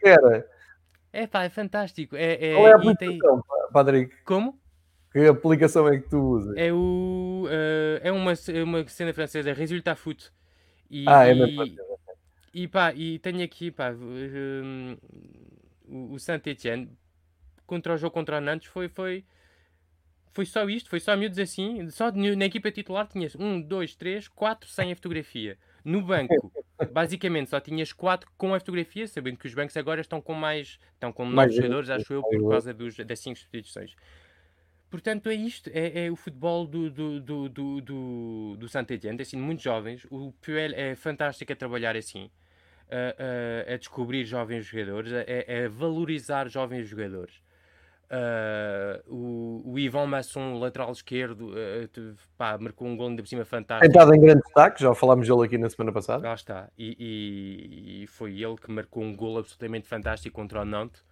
Speaker 2: É pá, é fantástico. É,
Speaker 1: é, Qual é a aplicação, tem... Patrick?
Speaker 2: Como?
Speaker 1: Que aplicação é que tu usas?
Speaker 2: É, o, uh, é uma, uma cena francesa, Resultat Foot.
Speaker 1: E, ah, é mesmo.
Speaker 2: E, pá, e tenho aqui pá, um, o, o Saint-Etienne contra o jogo contra o Nantes foi, foi, foi só isto, foi só miúdos assim. Só na equipa titular tinhas um, dois, três, quatro sem a fotografia. No banco, basicamente só tinhas quatro com a fotografia, sabendo que os bancos agora estão com mais, estão com mais jogadores, acho eu, por causa dos, das cinco substituições. Portanto, é isto, é, é o futebol do, do, do, do, do, do Saint-Etienne, assim, muito jovens. O Puel é fantástico a trabalhar assim, a, a, a descobrir jovens jogadores, a, a valorizar jovens jogadores. Uh, o, o Ivan Masson, lateral esquerdo, uh, pá, marcou um gol de cima fantástico.
Speaker 1: Entrado em grande destaque, já falámos dele aqui na semana passada.
Speaker 2: Lá está, e, e, e foi ele que marcou um gol absolutamente fantástico contra o Nantes.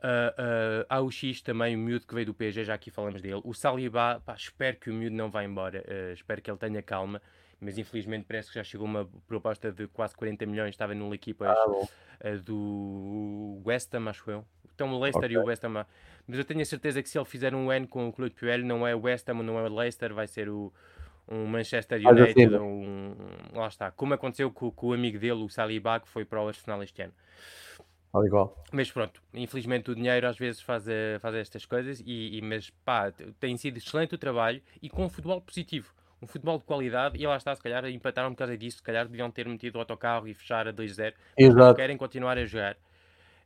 Speaker 2: Uh, uh, há o X também, o miúdo que veio do PSG, já aqui falamos dele. O Saliba, pá, espero que o miúdo não vá embora, uh, espero que ele tenha calma, mas infelizmente parece que já chegou uma proposta de quase 40 milhões, estava numa equipa ah, do West Ham, acho eu. Então o Leicester okay. e o West Ham mas eu tenho a certeza que se ele fizer um N com o Claude Puel, não é o West Ham, não é o Leicester, vai ser o, um Manchester United, um, lá está, como aconteceu com, com, o amigo dele, o Saliba, que foi para o Arsenal este ano.
Speaker 1: Al igual.
Speaker 2: Mas pronto, infelizmente o dinheiro às vezes faz, eh, faz estas coisas, e, e, mas pá, tem sido excelente o trabalho e com um futebol positivo. Um futebol de qualidade, e lá está, se calhar empataram por causa disso, se calhar deviam ter metido o autocarro e fechar a 2-0. Exato. Querem continuar a jogar.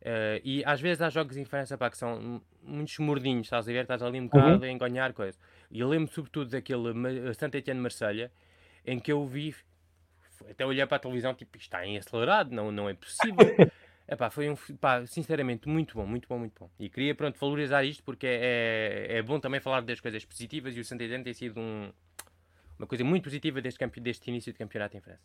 Speaker 2: Uh, e às vezes há jogos em França pá, que são muitos mordinhos, estás a ver? Estás ali um bocado uhum. a enganhar coisa. E eu lembro sobretudo daquele Santa Etienne Marselha em que eu vi, até olhar para a televisão, tipo, isto está em acelerado, não, não é possível. Epá, foi um, pá, sinceramente, muito bom, muito bom, muito bom. E queria, pronto, valorizar isto porque é, é, é bom também falar das coisas positivas e o Santa Etienne tem sido um, uma coisa muito positiva deste, deste início de campeonato em França.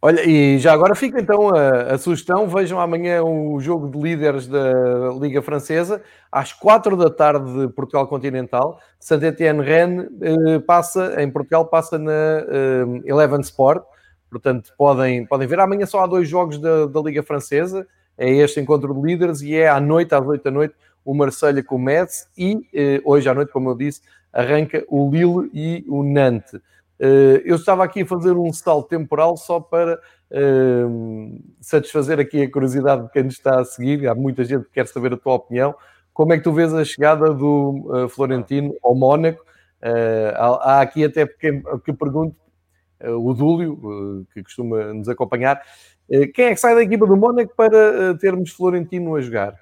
Speaker 1: Olha, e já agora fica então a, a, sugestão: vejam amanhã o jogo de líderes da Liga Francesa, às 4 da tarde de Portugal Continental. Saint-Étienne Rennes eh, passa, em Portugal, passa na eh, Eleven Sport, portanto podem, podem ver. Amanhã só há dois jogos da, da Liga Francesa: é este encontro de líderes e é à noite, às 8 da noite, o Marselha com o Metz e eh, hoje à noite, como eu disse, arranca o Lille e o Nantes. Uh, eu estava aqui a fazer um salto temporal só para uh, satisfazer aqui a curiosidade de quem nos está a seguir. Há muita gente que quer saber a tua opinião. Como é que tu vês a chegada do uh, Florentino ao Mónaco? há, aqui até que, que pergunto, o Dúlio, que costuma nos acompanhar, quem é que sai da equipa do Mónaco para termos Florentino a jogar?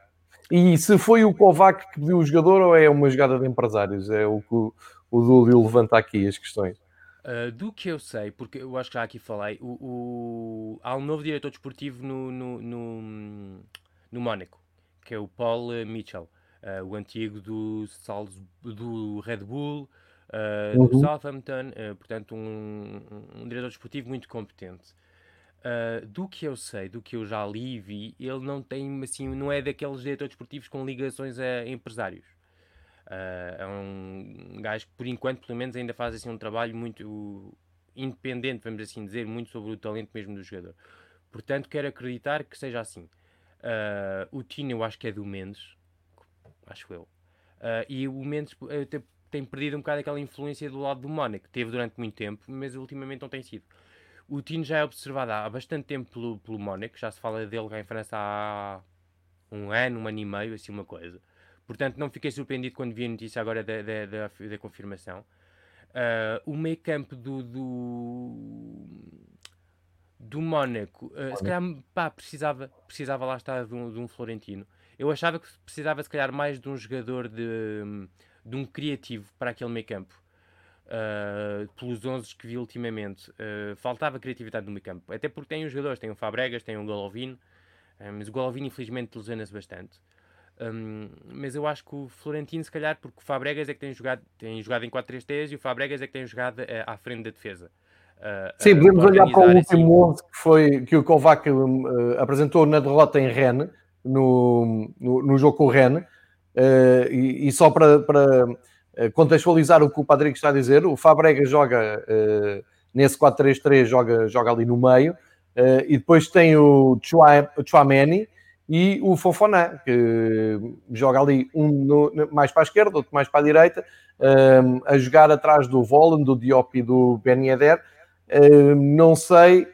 Speaker 1: E se foi o Kovac que pediu o jogador ou é uma jogada de empresários? É o que o, Dúlio levanta aqui as questões.
Speaker 2: Uh, do que eu sei, porque eu acho que já aqui falei, o, o... há um novo diretor desportivo no, no, no, no Mónaco, que é o Paul Mitchell, uh, o antigo do, do Red Bull, uh, uhum. do Southampton, portanto, um, um, diretor desportivo muito competente. do que eu sei, do que eu já li e vi, ele não tem assim, não é daqueles diretores desportivos com ligações a empresários. Uh, é um gajo que, por enquanto, pelo menos, ainda faz assim, um trabalho muito independente, vamos assim dizer, muito sobre o talento mesmo do jogador. Portanto, quero acreditar que seja assim. Uh, o Tino, eu acho que é do Mendes, acho eu. Uh, e o Mendes tem, tem perdido um bocado aquela influência do lado do Mónaco. Teve durante muito tempo, mas ultimamente não tem sido. O Tino já é observado há bastante tempo pelo, pelo Mónaco, já se fala dele cá em França há um ano, um ano e meio, assim uma coisa. Portanto, não fiquei surpreendido quando vi a notícia agora da, da, da, da confirmação. Uh, o meio campo do, do, do Mónaco, uh, se calhar pá, precisava, precisava lá estar de um, de um, Florentino. Eu achava que precisava, se calhar, mais de um jogador de, de um criativo para aquele meio campo. Uh, pelos 11 que vi ultimamente, uh, faltava criatividade no meio campo. Até porque tem os jogadores, tem o Fabregas, tem o Golovin, uh, mas o Golovin infelizmente lesiona-se bastante. Um, mas eu acho que o Florentino, se calhar, porque o Fabregas é que tem jogado, tem jogado em 4-3-3 e o Fabregas é que tem jogado uh, à frente da defesa.
Speaker 1: Sim, podemos olhar para o último assim. 11 que, foi, que o Kovac apresentou na derrota em Rennes, no, no, no jogo com o Rennes, e, e, só para, para contextualizar o que o Patrick está a dizer, o Fabregas joga nesse 4-3-3, joga, joga ali no meio, e depois tem o Chouameni, e o Fofoná, que joga ali um no, mais para a esquerda, outro mais para a direita, a jogar atrás do Volan, do Diop e do Ben Yedder. Não sei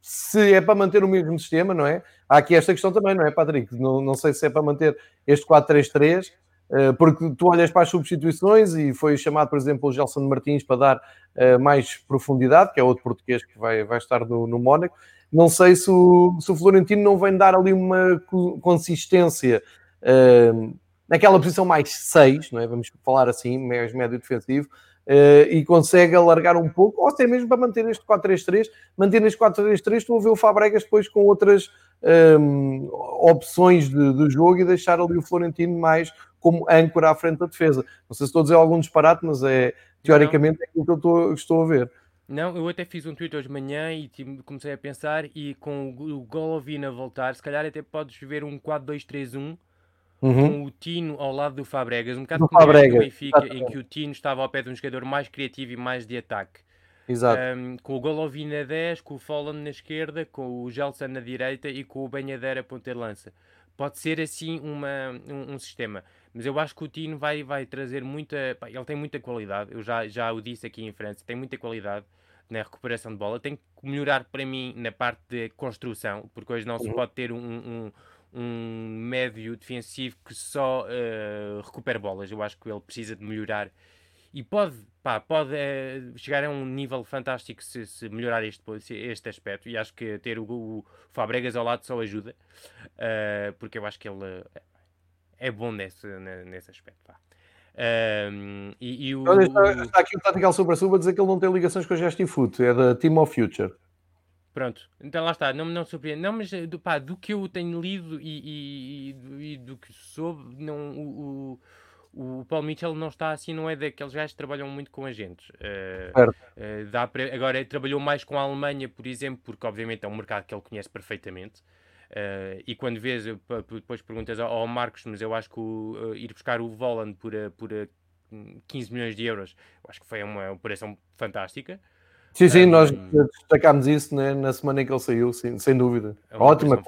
Speaker 1: se é para manter o mesmo sistema, não é? Há aqui esta questão também, não é, Patrick? Não, não sei se é para manter este 4-3-3, uh, porque tu olhas para as substituições e foi chamado, por exemplo, o Gelson Martins para dar uh, mais profundidade, que é outro português que vai, vai estar no, no Mónaco. Não sei se o, se o Florentino não vem dar ali uma consistência uh, naquela posição mais 6, não é? vamos falar assim, mais médio defensivo, uh, e consegue alargar um pouco, ou até mesmo para manter este 4-3-3. Manter este 4-3-3, estou a ver o Fabregas depois com outras um, opções de, de, jogo e deixar ali o Florentino mais como âncora à frente da defesa. Não sei se estou a dizer algum disparate, mas é teoricamente é aquilo que eu estou, estou a ver.
Speaker 2: Não, eu até fiz um tweet hoje de manhã e comecei a pensar e com o Golovin a voltar, se calhar até podes ver um 4-2-3-1 uhum. com o Tino ao lado do Fabregas, um bocado como o Benfica, em que o Tino estava ao pé de um jogador mais criativo e mais de ataque. Exato. Um, com o Golovin a 10, com o Folland na esquerda, com o Gelson na direita e com o Banhadeira a ponta de lança. Pode ser assim uma, um, um, sistema. Mas eu acho que o Tino vai, vai trazer muita. Pá, ele tem muita qualidade. Eu já, já o disse aqui em França, tem muita qualidade na recuperação de bola, tem que melhorar para mim na parte de construção, porque hoje não se uhum. pode ter um, um, um, médio defensivo que só uh, recupera bolas. Eu acho que ele precisa de melhorar e pode, pá, pode uh, chegar a um nível fantástico se, se, melhorar este, este aspecto. E acho que ter o, o Fabregas ao lado só ajuda, uh, porque eu acho que ele é bom nesse, nesse aspecto. Pá. Um, e, e o...
Speaker 1: Está, está, aqui o Tatical Super Sub a dizer que ele não tem ligações com Gesti Foot, é da Team of Future.
Speaker 2: Pronto, então lá está, não, não surpreende. Não, mas do, pá, do que eu tenho lido e, e, e do que soube, não, o, o, o Paul Mitchell não está assim, não é daqueles gajos que trabalham muito com agentes. Uh, uh, dá para, agora, trabalhou mais com a Alemanha, por exemplo, porque obviamente é um mercado que ele conhece perfeitamente. Uh, e quando vês, depois perguntas ao, Marcos, mas eu acho que o, ir buscar o Voland por, por 15 milhões de euros, eu acho que foi uma operação fantástica.
Speaker 1: Sim, sim, um, nós destacámos isso né, na semana em que ele saiu, sim, sem dúvida. É Ótima.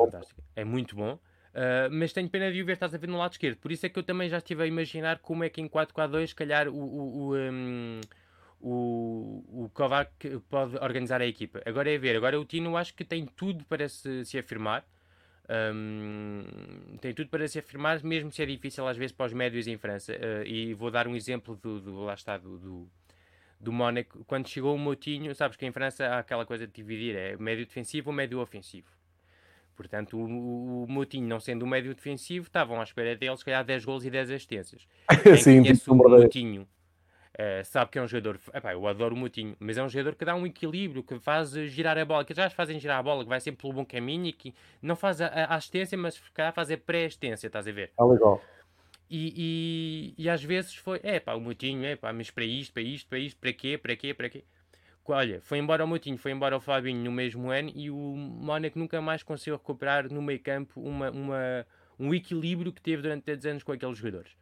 Speaker 2: É muito bom. Uh, mas tenho pena de o ver, estás a ver no lado esquerdo. Por isso é que eu também já estive a imaginar como é que em 4-4-2, se calhar, o, o, o, um, o, o Kovac pode organizar a equipa. Agora é ver, agora o Tino acho que tem tudo para se, se afirmar. Um, tem tudo para se afirmar, mesmo se é difícil às vezes para os médios em França. Uh, e vou dar um exemplo do, do lá está, do, do, do Mónaco. Quando chegou o Motinho, sabes que em França há aquela coisa de dividir: é médio defensivo ou médio ofensivo. Portanto, o, o Moutinho, não sendo um médio defensivo, estavam à espera dele, se calhar, 10 gols e 10 assistências. Quem
Speaker 1: Sim,
Speaker 2: conhece
Speaker 1: tipo,
Speaker 2: o
Speaker 1: um
Speaker 2: Moutinho Uh, sabe que é um jogador. Epá, eu adoro o Moutinho, mas é um jogador que dá um equilíbrio, que faz girar a bola, que já fazem girar a bola, que vai sempre pelo bom caminho e que não faz a, a assistência, mas se calhar faz a pré-assistência, estás a ver?
Speaker 1: É legal.
Speaker 2: E, e, e, às vezes foi, é pá, o Moutinho, é pá, mas para isto, para isto, para isto, para quê, para quê, para quê? Olha, foi embora o Moutinho, foi embora o Fabinho no mesmo ano e o Mónaco nunca mais conseguiu recuperar no meio campo uma, uma, um equilíbrio que teve durante 10 anos com aqueles jogadores.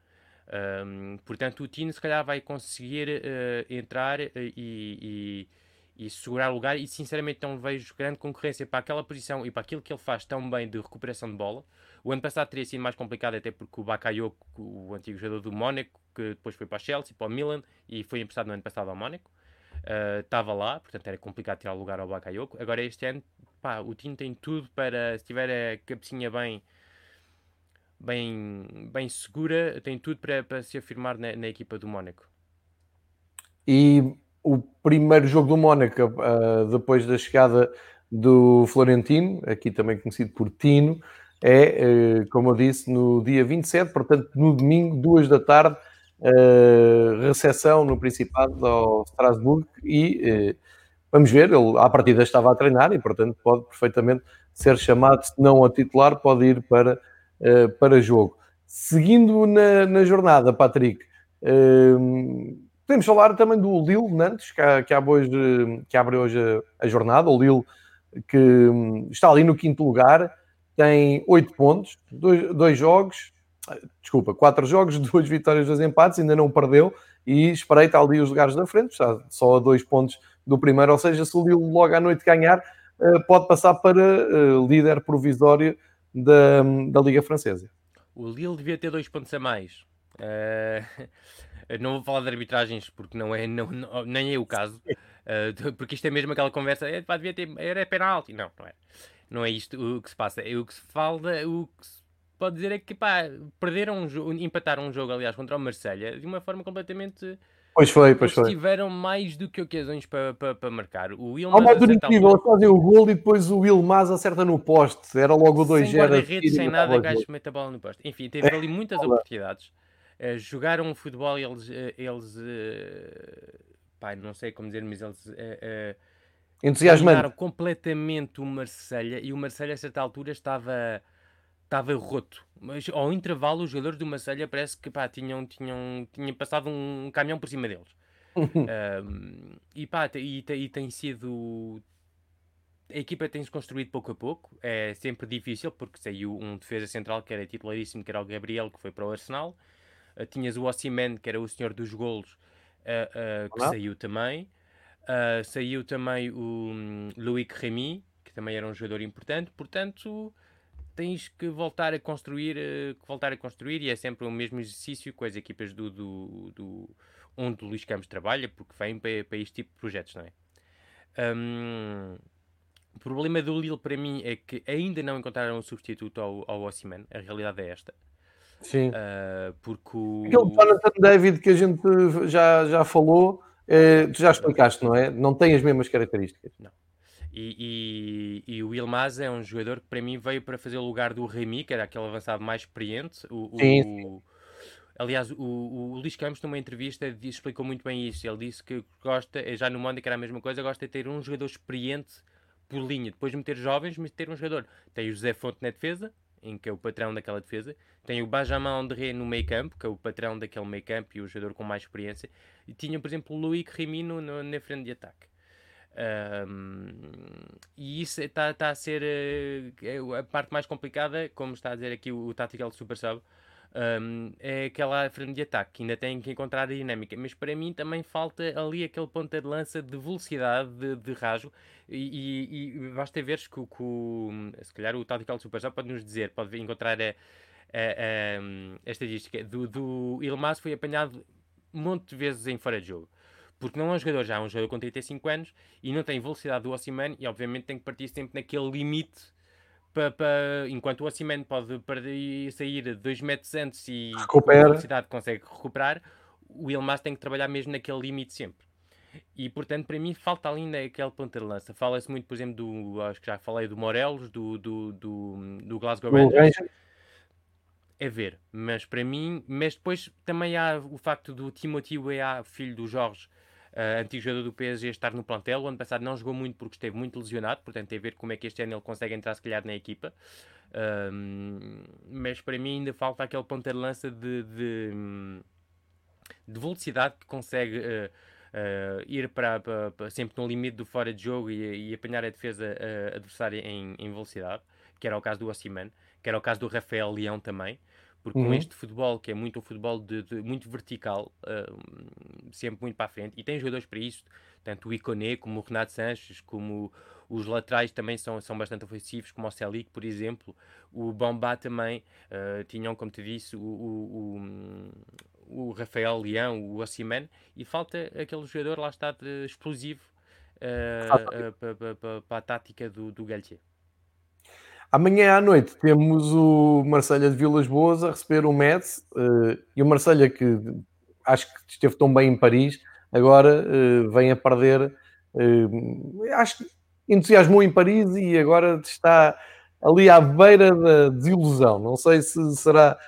Speaker 2: Um, portanto, o Tino se calhar vai conseguir uh, entrar uh, e, e, e, segurar lugar. E sinceramente, não vejo grande concorrência para aquela posição e para aquilo que ele faz tão bem de recuperação de bola. O ano passado teria sido mais complicado, até porque o Bakayoko, o antigo jogador do Mónaco, que depois foi para o Chelsea, para o Milan e foi emprestado no ano passado ao Mónaco, uh, estava lá, portanto era complicado tirar lugar ao Bakayoko. Agora, este ano, pá, o Tino tem tudo para, se tiver a cabecinha bem bem, bem segura, tem tudo para, para se afirmar na, na equipa do Mónaco.
Speaker 1: E o primeiro jogo do Mónaco, uh, depois da chegada do Florentino, aqui também conhecido por Tino, é, uh, como eu disse, no dia 27, portanto, no domingo, duas da tarde, uh, recepção no Principado ao Strasbourg e vamos ver, ele à partida estava a treinar e, portanto, pode perfeitamente ser chamado, se não a titular, pode ir para para jogo. Seguindo na, na jornada, Patrick, podemos falar também do Lille Nantes, que, que, abre, hoje, que abre hoje a, a, jornada. O Lille que um, está ali no quinto lugar, tem oito pontos, dois, dois jogos, desculpa, quatro jogos, duas vitórias, dois empates, ainda não perdeu e espreita ali os lugares da frente, está só a dois pontos do primeiro, ou seja, se o Lille logo à noite ganhar, eh, pode passar para líder provisório da, da Liga Francesa.
Speaker 2: O Lille devia ter dois pontos a mais. Uh, não vou falar de arbitragens porque não é, não, não nem é o caso. Uh, porque isto é mesmo aquela conversa, é, pá, devia ter, era penalti. Não, não é. Não é isto o que se passa. É o que se fala, o que se pode dizer é que pá, perderam um jogo, empataram um jogo, aliás, contra o Marselha de uma forma completamente
Speaker 1: Pois foi, pois foi.
Speaker 2: tiveram mais do que ocasiões para, para, para marcar. O
Speaker 1: Há uma altura incrível, eles fazem o gol e depois o Wilmaz acerta no poste. Era logo o 2-0.
Speaker 2: Sem guarda-redes, sem nada, gajo mete a bola no poste. Enfim, teve ali muitas oportunidades. Uh, jogaram um futebol e eles... Uh, eles uh, pá, não sei como dizer, mas eles... Uh,
Speaker 1: Entusiasmando.
Speaker 2: completamente o Marselha e o Marselha a certa altura estava estava roto. Mas ao intervalo, os jogadores do Marselha parece que pá, tinham, tinham, tinham passado um caminhão por cima deles. um, e pá, e, e tem sido. A equipa tem-se construído pouco a pouco. É sempre difícil porque saiu um defesa central que era titularíssimo, que era o Gabriel, que foi para o Arsenal. Uh, tinhas o Ossiman, que era o senhor dos golos, uh, uh, que saiu também. Saiu também o um, Loic Remy, que também era um jogador importante. Portanto, tens que voltar a construir, uh, voltar a construir e é sempre o mesmo exercício com as equipas do, do, do onde o Luís Campos trabalha, porque vem para, para este tipo de projetos, não é? Um, o problema do Lille para mim é que ainda não encontraram um substituto ao, ao Ossiman, a realidade é esta.
Speaker 1: Sim.
Speaker 2: Uh, porque o...
Speaker 1: Aquele Jonathan David que a gente já, já falou, eh, tu já explicaste, não é? Não tem as mesmas características.
Speaker 2: Não. E, e, e, o Ilmaz é um jogador que para mim veio para fazer o lugar do Remy, que era aquele avançado mais experiente. O, sim, sim. O, aliás, o, o Luís Campos, numa entrevista, explicou muito bem isso. Ele disse que gosta, já no Mónaco era a mesma coisa, gosta de ter um jogador experiente por linha. Depois de meter jovens, mas ter um jogador. Tem o José Fonte na defesa, em que é o patrão daquela defesa. Tem o Benjamin André no meio campo, que é o patrão daquele meio campo e o jogador com mais experiência. E tinha, por exemplo, o Luís Remy no, na frente de ataque. Um, e isso está tá a ser uh, a parte mais complicada, como está a dizer aqui o, o Tactical Super Sub, um, é aquela frente de ataque, que ainda tem que encontrar a dinâmica, mas para mim também falta ali aquele ponta de lança de velocidade, de, de rajo, e, e, e basta ver que, que, se calhar o Tactical Super Sub pode nos dizer, pode encontrar a, a, a, a do, do Ilmaz foi apanhado um monte de vezes em fora de jogo. Porque não é um jogador já, é um jogador com 35 anos e não tem velocidade do Osimhen e obviamente tem que partir sempre naquele limite para, para, enquanto o Osimhen pode perder, sair 2 metros antes e
Speaker 1: Recupera.
Speaker 2: com velocidade consegue recuperar, o Ilmaz tem que trabalhar mesmo naquele limite sempre. E portanto, para mim, falta ali naquele ponta de lança. Fala-se muito, por exemplo, do. Acho que já falei do Morelos, do, do, do, do Glasgow. Rangers. É ver, mas para mim, mas depois também há o facto do Timothy Weah, filho do Jorge, ah, antigo jogador do PSG, estar no plantel. O ano passado não jogou muito porque esteve muito lesionado, portanto, tem a ver como é que este ano ele consegue entrar, se calhar, na equipa. Ahm, mas para mim ainda falta aquele ponta de lança de, de, de velocidade que consegue ah, ah, ir para, para- para- sempre no limite do fora de jogo e, e apanhar a defesa ah, adversária em, em velocidade, que era o caso do Osimhen, que era o caso do Rafael Leão também. Porque com
Speaker 1: Uhum.
Speaker 2: este futebol, que é muito um futebol de, de- muito vertical, ah, sempre muito para a frente, e tem jogadores para isso, tanto o Iconé como o Renato Sanches, como os laterais também são, são bastante ofensivos, como o Celic, por exemplo, o Bombá também, ah, tinham, como te disse, o, o, o, o Rafael Leão, o Osimhen, e falta aquele jogador, lá está, de explosivo ah, ah, pa- pa- pa- para a tática do, do Galtier.
Speaker 1: Amanhã à noite temos o Marselha de Vilas Boas a receber o Metz eh, e o Marselha que acho que esteve tão bem em Paris, agora eh, vem a perder. eh, acho que entusiasmou em Paris e agora está ali à beira da desilusão. Não sei se será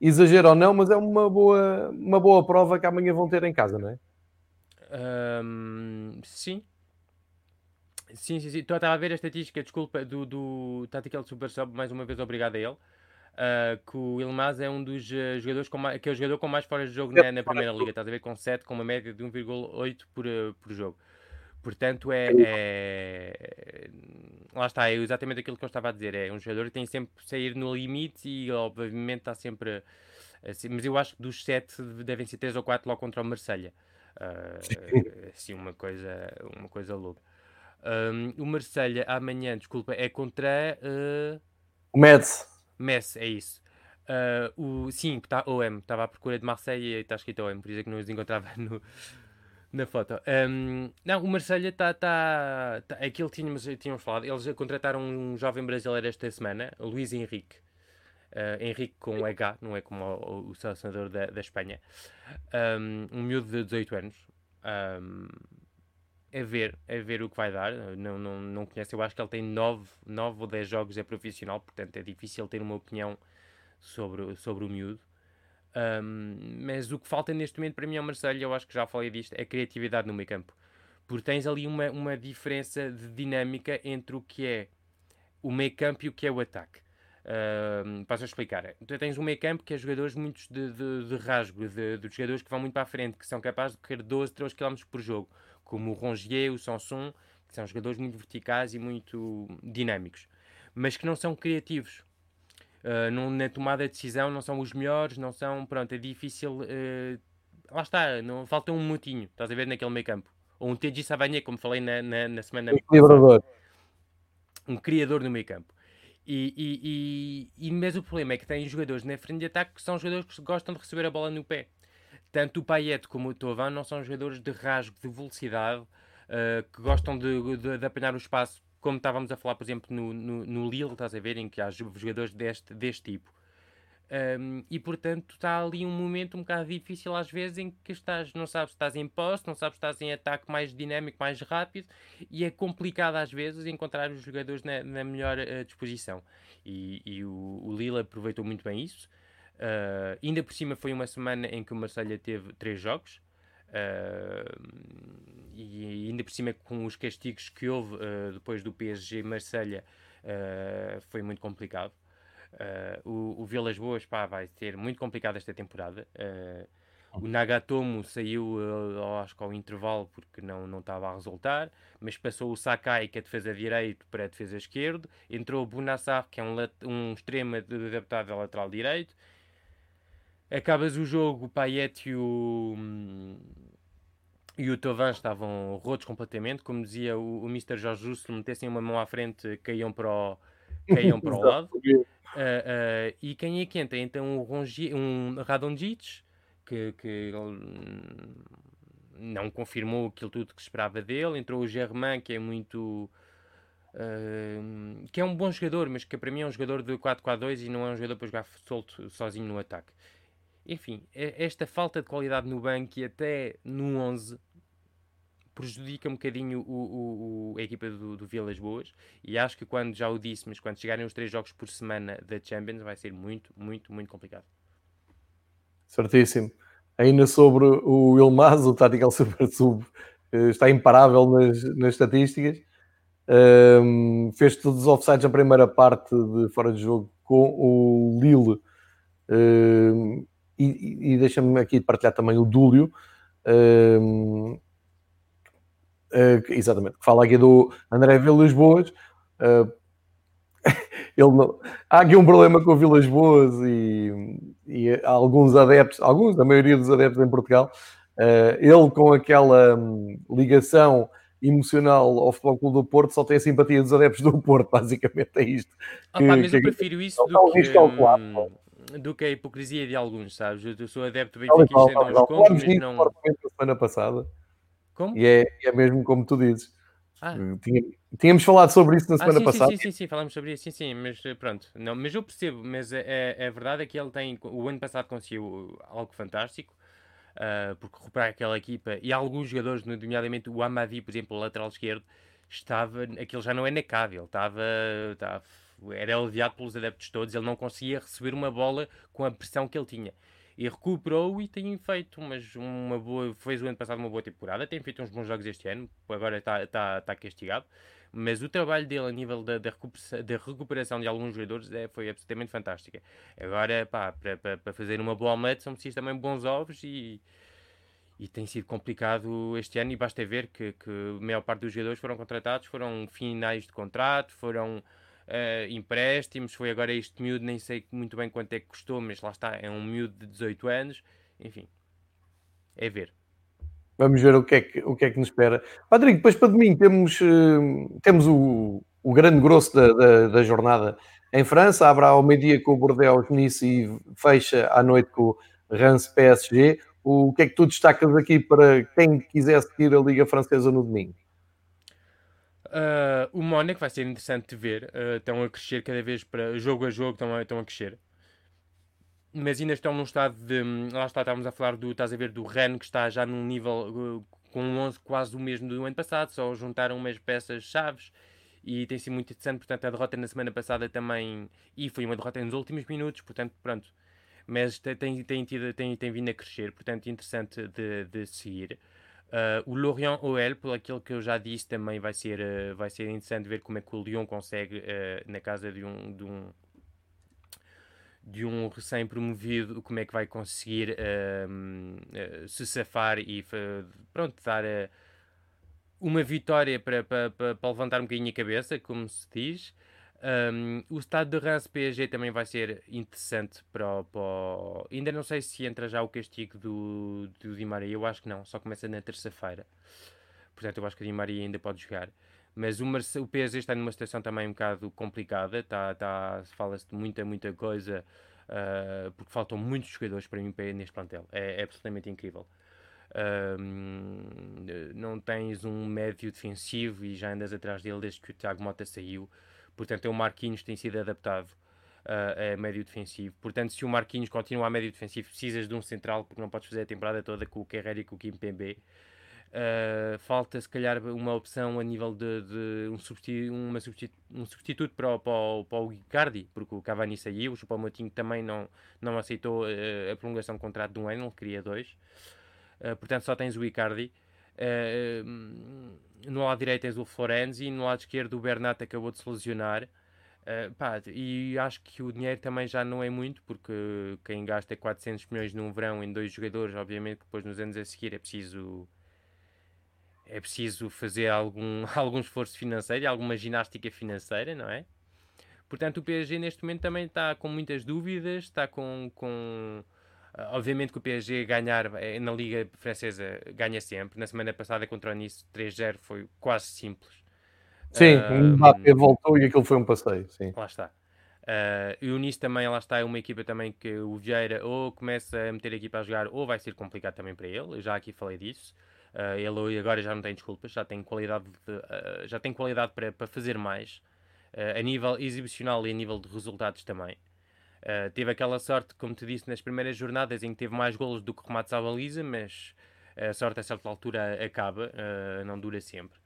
Speaker 1: exagero ou não, mas é uma boa, uma boa prova que amanhã vão ter em casa, não é?
Speaker 2: Ahm, sim. Sim, sim, sim. Estou a ver a estatística, desculpa, do, do Tactical Super Sub, mais uma vez obrigado a ele. ah, que o Ilmaz é um dos eh, jogadores com mais, que é o jogador com mais fora de jogo na, na Primeira Liga. Estás a ver com 7, com uma média de 1,8 por, eh, por jogo. Portanto, é, é- Lá está, é exatamente aquilo que eu estava a dizer. É um jogador que tem sempre que sair no limite e, obviamente, está sempre. assim, mas eu acho que dos 7 devem ser 3 ou 4 logo contra o Marselha. Ah, assim, uma coisa, uma coisa louca. Ahm, o Marselha amanhã, desculpa, é contra uh,
Speaker 1: O Metz.
Speaker 2: Messi, é isso. Ah, o, sim, está OM, estava à procura de Marseille e está escrito OM, por isso é que não os encontrava no, na foto. Ahm, não, o Marselha está. Tá, tá, aquilo tínhamos, tínhamos falado, eles contrataram um jovem brasileiro esta semana, Luís Henrique. Ah, Henrique com H, não é como o, o selecionador da, da Espanha. Ahm, um miúdo de 18 anos. Ahm, é ver, é ver o que vai dar. Não, não, não conheço, eu acho que ele tem 9, 9 ou 10 jogos é profissional, portanto é difícil ter uma opinião sobre, sobre o miúdo. Ahm, mas o que falta neste momento para mim ao Marcelo, eu acho que já falei disto, é criatividade no meio campo. Porque tens ali uma, uma diferença de dinâmica entre o que é o meio campo e o que é o ataque. Um, a explicar. Tu tens um meio campo que é jogadores muitos de, de, de rasgo, de, de jogadores que vão muito para a frente, que são capazes de correr 12, 13 km por jogo, como o Rongier, o Sanson, que são jogadores muito verticais e muito dinâmicos, mas que não são criativos. Uh, não- na tomada de decisão não são os melhores, não são, pronto, é difícil. uh, lá está, não, falta um mutinho, estás a ver naquele meio campo. Ou um TG Savanier, como falei na, na, na semana
Speaker 1: Equilibrador.
Speaker 2: um criador no meio campo. E, e, e, e mas o problema é que tem jogadores na frente de ataque que são jogadores que gostam de receber a bola no pé. Tanto o Payet como o Tovan não são jogadores de rasgo, de velocidade, ah, que gostam de, de- de apanhar o espaço, como estávamos a falar, por exemplo, no, no, no Lille, estás a ver, em que há jo- jogadores deste, deste tipo. Um, e portanto está ali um momento um bocado difícil às vezes em que estás, não sabes se estás em posse, não sabes se estás em ataque mais dinâmico, mais rápido e é complicado às vezes encontrar os jogadores na, na melhor eh, disposição. E, e o, o aproveitou muito bem isso. Uh, ainda por cima foi uma semana em que o Marselha teve três jogos. Uh, e ainda por cima com os castigos que houve uh, depois do PSG Marselha uh, foi muito complicado. O, o Vilas Boas pá, vai ter muito complicado esta temporada. O Nagatomo saiu, acho que ao intervalo, porque não, não estava a resultar, mas passou o Sakai, que é defesa direito, para a defesa esquerdo. Entrou o Bunassar, que é um, um extremo adaptado a lateral direito. Acabas o jogo, o Payet e o, e o Tovan estavam rotos completamente. Como dizia o, o Mr. Jorge Justo, se metessem uma mão à frente, caíam para o, caíam para o lado. Ah, ah, e quem é que entra? Então o Rongi, um Radonjic, que, que hum, não confirmou aquilo tudo que se esperava dele. Entrou o Germain, que é muito. Uh, que é um bom jogador, mas que para mim é um jogador de 4-4-2 e não é um jogador para jogar solto sozinho no ataque. Enfim, esta falta de qualidade no banco e até no 11 prejudica um bocadinho o, o, o, a equipa do, do Vilas Boas e acho que quando, já o disse, mas quando chegarem os três jogos por semana da Champions vai ser muito, muito, muito complicado.
Speaker 1: Certíssimo. Ainda sobre o Ilmaz, o Tactical Super Sub eh, está imparável nas, nas estatísticas. Um, fez todos os offsides na primeira parte de fora de jogo com o Lille. Um, e, e deixa-me aqui partilhar também o Dúlio. Um, uh, exatamente, que fala aqui do André Vilas Boas. Uh, ele não... Há aqui um problema com o Vilas Boas e, e alguns adeptos, alguns, a maioria dos adeptos em Portugal, uh, ele com aquela um, ligação emocional ao Futebol Clube do Porto só tem a simpatia dos adeptos do Porto, basicamente é isto.
Speaker 2: Que, mas que, eu prefiro isso do que, hum, do que a hipocrisia de alguns, sabes? Eu sou adepto do Benfica e então os contos, mas não...
Speaker 1: semana passada.
Speaker 2: Como?
Speaker 1: E é, é mesmo como tu dizes. Ah. Tínhamos falado sobre isso na semana
Speaker 2: ah, sim,
Speaker 1: passada.
Speaker 2: Sim, sim, sim, falámos sobre isso, sim, sim, mas eh, pronto. Não, mas eu percebo, mas é, é, é verdade é que ele tem. O ano passado conseguiu algo fantástico, uh, porque recuperar aquela equipa e alguns jogadores, nomeadamente o Amadi, por exemplo, o lateral esquerdo, estava. Aquilo já não é necável, estava. estava era aliviado pelos adeptos todos, ele não conseguia receber uma bola com a pressão que ele tinha e recuperou e tem feito umas, uma boa, fez o ano passado uma boa temporada, tem feito uns bons jogos este ano, agora está, está, está castigado, mas o trabalho dele a nível da, da, recuperação, da recuperação de alguns jogadores é, foi absolutamente fantástica. Agora, para fazer uma boa omelete são precisos também bons ovos e, e tem sido complicado este ano e basta ver que, que a maior parte dos jogadores foram contratados, foram finais de contrato, foram uh, empréstimos, foi agora este miúdo, nem sei muito bem quanto é que custou, mas lá está, é um miúdo de 18 anos, enfim, é ver.
Speaker 1: Vamos ver o que é que, o que, é que nos espera. Patrick, depois para domingo temos, uh, temos o, o grande grosso da, da, da jornada em França, abre ao meio-dia com o Bordeaux Nice e fecha à noite com o Reims PSG. O que é que tu destacas aqui para quem quiser seguir a Liga Francesa no domingo?
Speaker 2: Uh, o Mónaco vai ser interessante de ver. Uh, estão a crescer cada vez para jogo a jogo, estão a, estão a crescer. Mas ainda estão num estado de. Lá está, estávamos a falar do. Estás a ver do Ren que está já num nível uh, com um 11 quase o mesmo do ano passado, só juntaram umas peças chaves e tem sido muito interessante. Portanto, a derrota na semana passada também. E foi uma derrota nos últimos minutos, portanto, pronto. Mas tem, tem, tido, tem, tem vindo a crescer, portanto, interessante de, de seguir. Uh, o Lorient OL, por aquilo que eu já disse, também vai ser, uh, vai ser interessante ver como é que o Lyon consegue, uh, na casa de um, de um, de um recém-promovido, como é que vai conseguir se safar e pronto, dar uma vitória para, para, para levantar um bocadinho a cabeça, como se diz. Um, o estado de Reims PSG também vai ser interessante para, para o... Ainda não sei se entra já o castigo do, do Di Maria, eu acho que não, só começa na terça-feira. Portanto, eu acho que o Di Maria ainda pode jogar. Mas o, o PSG está numa situação também um bocado complicada, tá, tá... fala-se de muita, muita coisa, uh, porque faltam muitos jogadores para mim neste plantel. É, é absolutamente incrível. não tens um médio defensivo e já andas atrás dele desde que o Thiago Mota saiu. Portanto, é o Marquinhos que tem sido adaptado uh, a médio defensivo. Portanto, se o Marquinhos continua a médio defensivo, precisas de um central, porque não podes fazer a temporada toda com o Guerreiro e com o Kim Pembe. Uh, falta se calhar uma opção a nível de, de um, substitu uma substitu um substituto para o, para, o, para o porque o Cavani saiu, o Choupo-Moting também não, não aceitou uh, a prolongação de contrato de um ano, ele queria dois. Uh, portanto, só tens o Icardi. Uh, no lado direito tens o Florenzi, no lado esquerdo o Bernat acabou de se lesionar. Uh, pá, e acho que o dinheiro também já não é muito, porque quem gasta 400 milhões num verão em dois jogadores, obviamente que depois nos anos a seguir é preciso é preciso fazer algum, algum esforço financeiro, alguma ginástica financeira, não é? Portanto, o PSG neste momento também está com muitas dúvidas, está com, com obviamente que o PSG ganhar eh, na Liga Francesa ganha sempre. Na semana passada contra o Nice 3-0 foi quase simples.
Speaker 1: Sim, uh, o Mbappé voltou e aquilo foi um passeio. Sim.
Speaker 2: Lá está. Uh, e o Nice também, lá está, é uma equipa também que o Vieira ou começa a meter a equipa a jogar ou vai ser complicado também para ele. Eu já aqui falei disso. Uh, ele agora já não tem desculpas, já tem qualidade, de, uh, já tem qualidade para, para fazer mais, a nível exibicional e a nível de resultados também. Teve aquela sorte, como te disse, nas primeiras jornadas em que teve mais golos do que remates à baliza, mas a sorte a certa altura acaba, não dura sempre.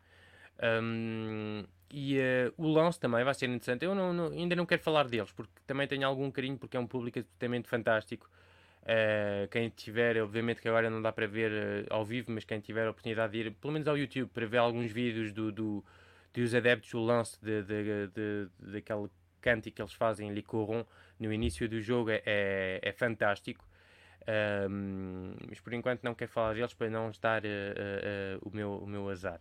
Speaker 2: Um, e uh, o Lance também vai ser interessante. Eu não, não, ainda não quero falar deles, porque também tenho algum carinho, porque é um público absolutamente fantástico. Uh, quem tiver, obviamente que agora não dá para ver uh, ao vivo, mas quem tiver a oportunidade de ir, pelo menos ao YouTube, para ver alguns vídeos do, do dos adeptos do lance de, de, de, daquele cântico que eles fazem ali Coron no início do jogo é, é, é fantástico. Um, mas por enquanto não quero falar deles para não estar uh, o, meu, o meu azar.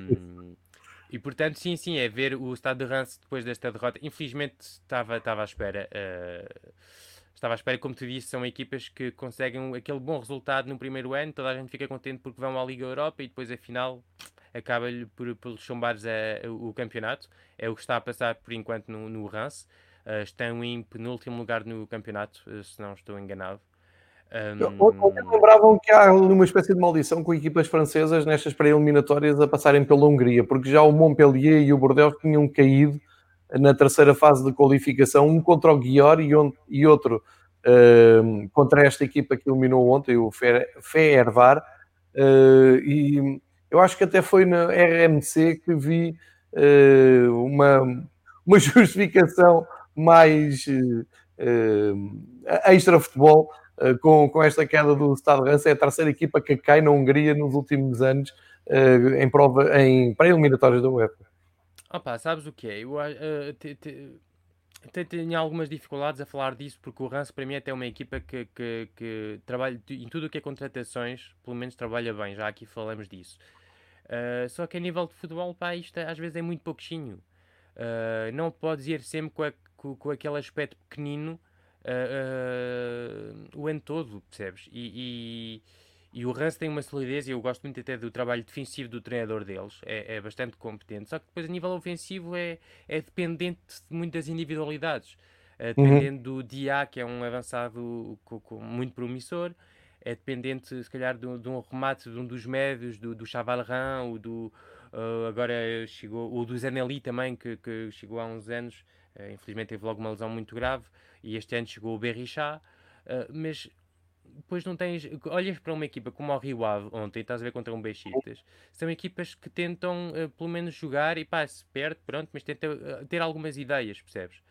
Speaker 2: Um, e portanto, sim, sim, é ver o estado de Rance depois desta derrota. Infelizmente estava, estava à espera. Uh, estava à espera, como tu disse, são equipas que conseguem aquele bom resultado no primeiro ano, toda a gente fica contente porque vão à Liga Europa e depois, afinal, acaba-lhe por, por chumbares a, a, o campeonato. É o que está a passar por enquanto no, no Rance. Uh, estão em penúltimo lugar no campeonato, uh, se não estou enganado.
Speaker 1: Um... lembravam que há uma espécie de maldição com equipas francesas nestas pré-eliminatórias a passarem pela Hungria, porque já o Montpellier e o Bordeaux tinham caído na terceira fase de qualificação, um contra o Guior e, outro uh, contra esta equipa que eliminou ontem, o Feervar. Uh, e eu acho que até foi na RMC que vi uh, uma, uma justificação mais extra futebol eh, com, com esta queda do Stade Reims, é a terceira equipa que cai na Hungria nos últimos anos uh, em prova em pré-eliminatórias da UEFA.
Speaker 2: Opa, sabes o que é? Eu uh, te, te, tenho algumas dificuldades a falar disso porque o Rance para mim é até uma equipa que, que, que trabalha em tudo o que é contratações, pelo menos trabalha bem, já aqui falamos disso. Uh, só que a nível de futebol, pá, isto às vezes é muito pouquinho. Uh, não pode ir sempre com, a, com, com aquele aspecto pequenino uh, o ano todo, percebes? E, e, e o Rance tem uma solidez, e eu gosto muito até do trabalho defensivo do treinador deles, é, é bastante competente. Só que depois, a nível ofensivo, é, é dependente de muitas individualidades. Uh, dependendo uhum. do Dia, que é um avançado muito promissor, é dependente, se calhar, de, de, um remate de um dos médios, do, do Chavalran, ou do. Uh, agora chegou. o do Zanelli também, que, que chegou há uns anos. Uh, infelizmente teve logo uma lesão muito grave e este ano chegou o Berrichá, uh, mas depois não tens. Olhas para uma equipa como o Rio Ave ontem, estás a ver contra um Bexitas, são equipas que tentam uh, pelo menos jogar e pá, se perde, pronto, mas tentam uh, ter algumas ideias, percebes?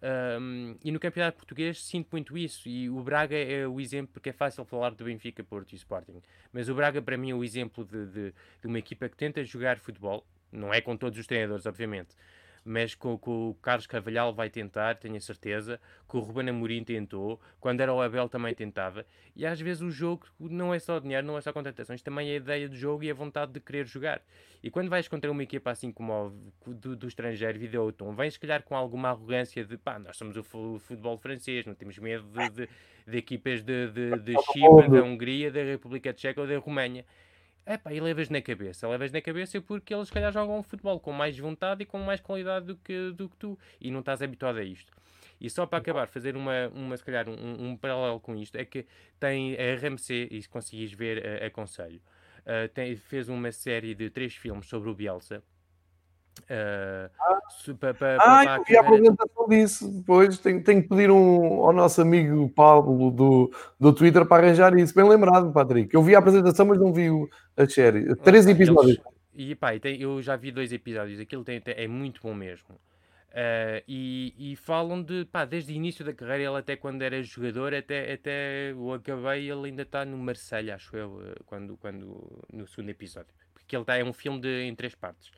Speaker 2: Um, e no campeonato português sinto muito isso. E o Braga é o exemplo, porque é fácil falar do Benfica, Porto e Sporting, mas o Braga para mim é o exemplo de, de, de uma equipa que tenta jogar futebol, não é com todos os treinadores, obviamente, mas com, com o Carlos Carvalhal vai tentar, tenho a certeza, que o Ruben Amorim tentou, quando era o Abel também tentava, e às vezes o jogo não é só dinheiro, não é só contratações, também é a ideia do jogo e a vontade de querer jogar. E quando vais contra uma equipa assim como o do, do estrangeiro, Videoton, vens se calhar com alguma arrogância de pá, nós somos o futebol francês, não temos medo de, de, de equipas de, de, de Chipre, da Hungria, da República Tcheca ou da Roménia. Epá, e levas na cabeça. Levas na cabeça porque eles, se calhar, jogam futebol com mais vontade e com mais qualidade do que, do que tu. E não estás habituado a isto. E só para acabar, fazer uma, uma se calhar, um, um paralelo com isto, é que tem a RMC, e se conseguis ver, uh, aconselho, uh, tem, fez uma série de três filmes sobre o Bielsa, Uh,
Speaker 1: pa, pa, ah, eu vi a apresentação disso. Depois tenho, tenho que pedir um, ao nosso amigo Pablo do, do Twitter para arranjar isso. Bem lembrado, Patrick. Eu vi a apresentação, mas não vi o, a série. Três ah, episódios.
Speaker 2: Eles, e pá, tem, eu já vi dois episódios. Aquilo tem, tem, é muito bom mesmo. Uh, e, e, falam de pá, desde o início da carreira, ele até quando era jogador, até, até o acabei, ele ainda está no Marselha, acho eu, quando, quando, no segundo episódio. Porque ele está, é um filme de, em três partes.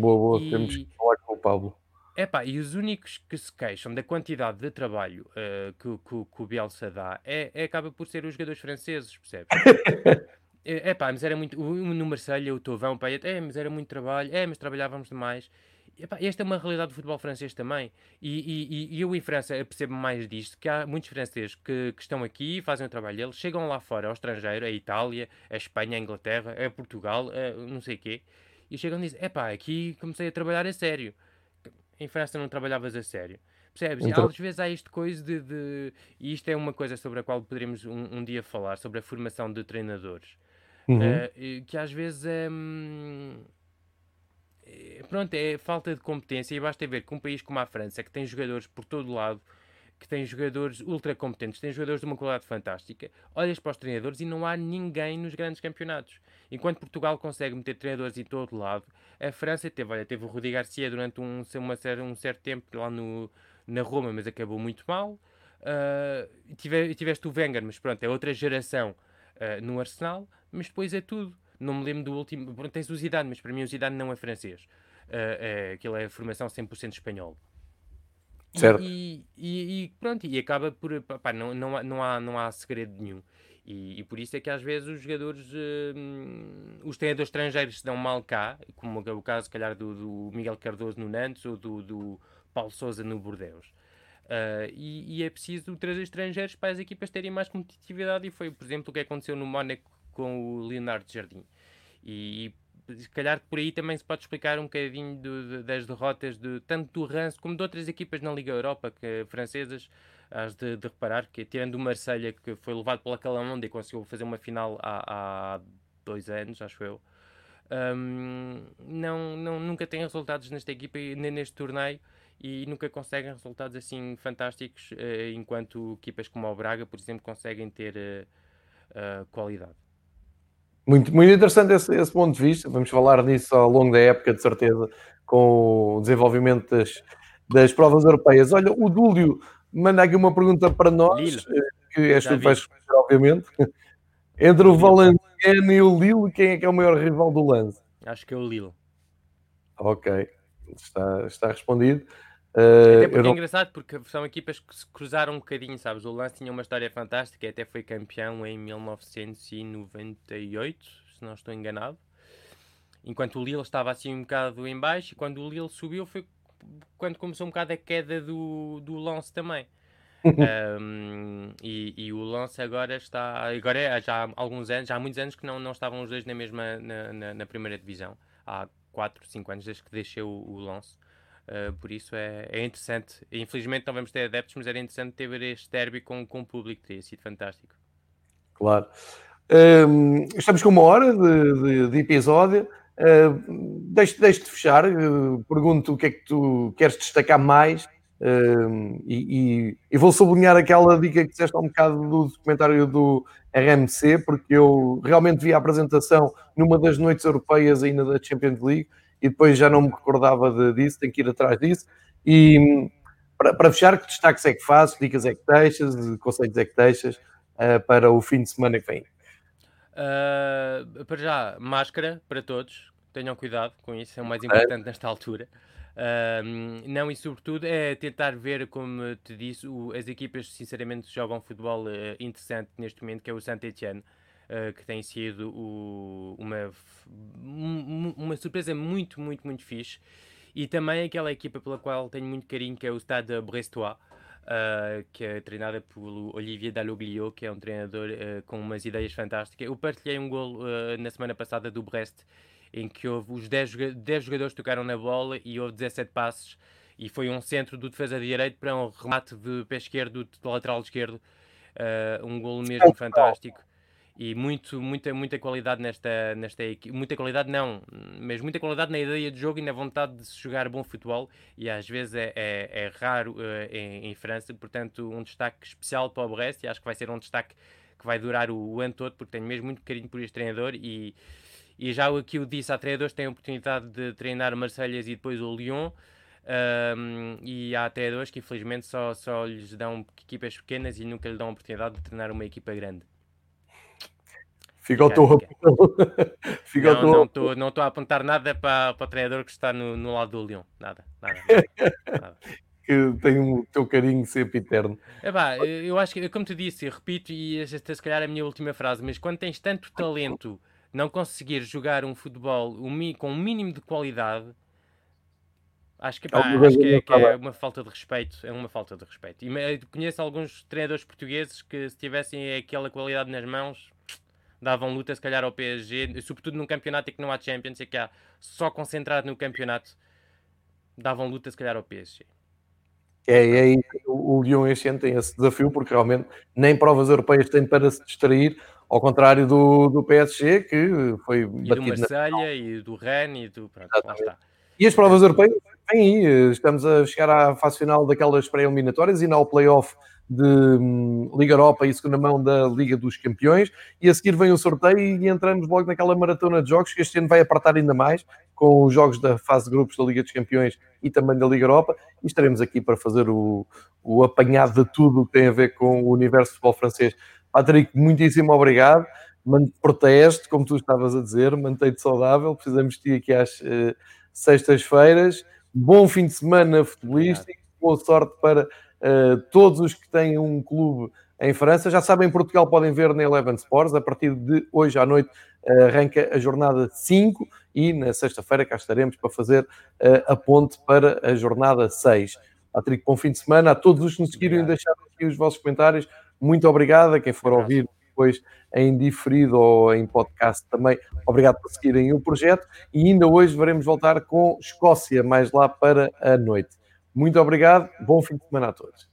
Speaker 1: Boa, boa, e... temos que falar com o Pablo.
Speaker 2: Epá, e os únicos que se queixam da quantidade de trabalho uh, que, que, que, o Bielsa dá é, é, acaba por ser os jogadores franceses, percebes? é pá, mas era muito. No Marselha, o Tovão, pá, é, mas era muito trabalho, é, mas trabalhávamos demais. Epá, esta é uma realidade do futebol francês também. E, e, e eu em França percebo mais disto: que há muitos franceses que, que, estão aqui, fazem o trabalho deles, chegam lá fora, ao estrangeiro, a Itália, a Espanha, a Inglaterra, a Portugal, a não sei o quê e chegam e dizem: epá, aqui comecei a trabalhar a sério. Em França não trabalhavas a sério. Percebes? Então... Às vezes há isto coisa de, de, E isto é uma coisa sobre a qual poderemos um, um, dia falar, sobre a formação de treinadores. uhum. uh, que às vezes é, é, pronto, é falta de competência e basta ver que um país como a França, que tem jogadores por todo lado, que tem jogadores ultra competentes, tem jogadores de uma qualidade fantástica, olhas para os treinadores e não há ninguém nos grandes campeonatos. Enquanto Portugal consegue meter treinadores em todo lado, a França teve, olha, teve o Rudi Garcia durante um, uma, um certo tempo lá no, na Roma, mas acabou muito mal. Uh, tive, tiveste o Wenger, mas pronto, é outra geração uh, no Arsenal, mas depois é tudo. Não me lembro do último. Pronto, tens o Zidane, mas para mim o Zidane não é francês. Uh, é, aquilo é formação 100% espanhol.
Speaker 1: Certo.
Speaker 2: E, e, e, pronto, e acaba por. Pá, não, não, há, não, há, não há segredo nenhum. E, e, por isso é que às vezes os jogadores, uh, os treinadores estrangeiros se dão mal cá, como é o caso, se calhar, do, do Miguel Cardoso no Nantes ou do, do Paulo Souza no Bordeus. Uh, e, e, é preciso trazer estrangeiros para as equipas terem mais competitividade, e foi, por exemplo, o que aconteceu no Mónaco com o Leonardo Jardim. E, se calhar por aí também se pode explicar um bocadinho do, das derrotas de, tanto do Rance como de outras equipas na Liga Europa que, francesas. Has de, de reparar que, tirando o Marselha que foi levado pela onda e conseguiu fazer uma final há, há dois anos, acho eu, um, não, não, nunca tem resultados nesta equipa nem neste torneio e nunca conseguem resultados assim fantásticos, uh, enquanto equipas como o Braga, por exemplo, conseguem ter uh, uh, qualidade.
Speaker 1: Muito, muito interessante esse, esse, ponto de vista. Vamos falar disso ao longo da época, de certeza, com o desenvolvimento das, das provas europeias. Olha, o Dúlio manda aqui uma pergunta para nós, Lille. que és tu que vais responder, obviamente. Entre o Valenciano e o Lille, quem é que é o maior rival do Lance?
Speaker 2: Acho que é o Lille.
Speaker 1: Ok, está, está respondido.
Speaker 2: Uh, até porque é não... é engraçado porque são equipas que se cruzaram um bocadinho, sabes? O Lance tinha uma história fantástica, até foi campeão em 1998, se não estou enganado. Enquanto o Lille estava assim um bocado em baixo, e quando o Lille subiu foi quando começou um bocado a queda do, do Lance também. um, e, e, o Lance agora está. Agora é, já há alguns anos, já há muitos anos que não, não estavam os dois na mesma na, na, na primeira divisão. Há 4, 5 anos desde que deixei o, o Lance. Uh, por isso é, é interessante. Infelizmente não vamos ter adeptos, mas era interessante ter este derby com, com o público, teria sido fantástico.
Speaker 1: Claro. Um, estamos com uma hora de, de, de episódio. Uh, deixe, deixe de fechar. Uh, pergunto o que é que tu queres destacar mais. Uh, e, e, e, vou sublinhar aquela dica que disseste há um bocado do documentário do RMC, porque eu realmente vi a apresentação numa das noites europeias ainda da Champions League e depois já não me recordava de, disso, tenho que ir atrás disso. E para, para fechar, que destaques é que fazes, dicas é que deixas, conselhos é que deixas uh, para o fim de semana que vem?
Speaker 2: Uh, para já, máscara para todos, tenham cuidado com isso, é o mais importante nesta altura. Uh, não, e sobretudo é tentar ver, como te disse, o, as equipas sinceramente jogam futebol interessante neste momento, que é o Saint-Etienne uh, que tem sido o, uma, uma surpresa muito, muito, muito fixe. E também aquela equipa pela qual tenho muito carinho, que é o Stade Brestois, uh, que é treinada pelo Olivier Dalloglio, que é um treinador uh, com umas ideias fantásticas. Eu partilhei um gol na semana passada do Brest, em que houve os 10, 10 jogadores tocaram na bola e houve 17 passes e foi um centro do defesa de direito para um remate de pé esquerdo, de lateral esquerdo, uh, um golo mesmo fantástico e muito, muita, muita qualidade nesta, nesta equipe. Muita qualidade não, mas muita qualidade na ideia de jogo e na vontade de se jogar bom futebol e às vezes é, é, é raro uh, em, em, França, portanto um destaque especial para o Brest e acho que vai ser um destaque que vai durar o, o ano todo porque tenho mesmo muito carinho por este treinador e, e já aqui eu disse, há treinadores que têm a oportunidade de treinar Marselhas e depois o Lyon um, e há treinadores que infelizmente só, só lhes dão equipas pequenas e nunca lhe dão a oportunidade de treinar uma equipa grande.
Speaker 1: Fica ao teu
Speaker 2: Fica não, não não estou a apontar nada para, para o treinador que está no, no lado do Leão. Nada, nada. nada,
Speaker 1: que tem o teu carinho sempre eterno.
Speaker 2: É pá, eu acho que, como te disse, eu repito, e esta se calhar é a minha última frase, mas quando tens tanto talento, não conseguir jogar um futebol com um mínimo de qualidade, acho que, pá, acho que, é, que é, uma falta de respeito. É uma falta de respeito. E conheço alguns treinadores portugueses que se tivessem aquela qualidade nas mãos davam luta se calhar ao PSG, sobretudo num campeonato em que não há Champions, e que há só concentrado no campeonato, davam luta se calhar ao PSG.
Speaker 1: É, e aí o, o Lyon este ano tem esse desafio, porque realmente nem provas europeias tem para se distrair. ao contrário do, do PSG, que foi
Speaker 2: e do Marselha na... e do Rennes e do. Pronto, lá está.
Speaker 1: E as provas europeias vêm aí, estamos a chegar à fase final daquelas pré-eliminatórias e na play-off de hum, Liga Europa e segunda mão da Liga dos Campeões. E a seguir vem o sorteio e entramos logo naquela maratona de jogos que este ano vai apertar ainda mais com os jogos da fase de grupos da Liga dos Campeões e também da Liga Europa. E estaremos aqui para fazer o, o apanhado de tudo que tem a ver com o universo de futebol francês. Patrick, muitíssimo obrigado. Proteste, como tu estavas a dizer, mantém-te saudável. Precisamos de ti aqui às uh, sextas-feiras. Bom fim de semana futebolístico. Boa sorte para todos os que têm um clube em França, já sabem, em Portugal podem ver na Eleven Sports, a partir de hoje à noite uh, arranca a jornada 5 e na sexta-feira cá estaremos para fazer uh, a ponte para a jornada 6. Patrick, bom fim de semana. A todos os que nos seguiram e deixaram aqui os vossos comentários, muito obrigado. A quem for ouvir depois em diferido ou em podcast também, obrigado por seguirem o projeto. E ainda hoje veremos voltar com Escócia, mais lá para a noite. Muito obrigado, bom fim de semana a todos.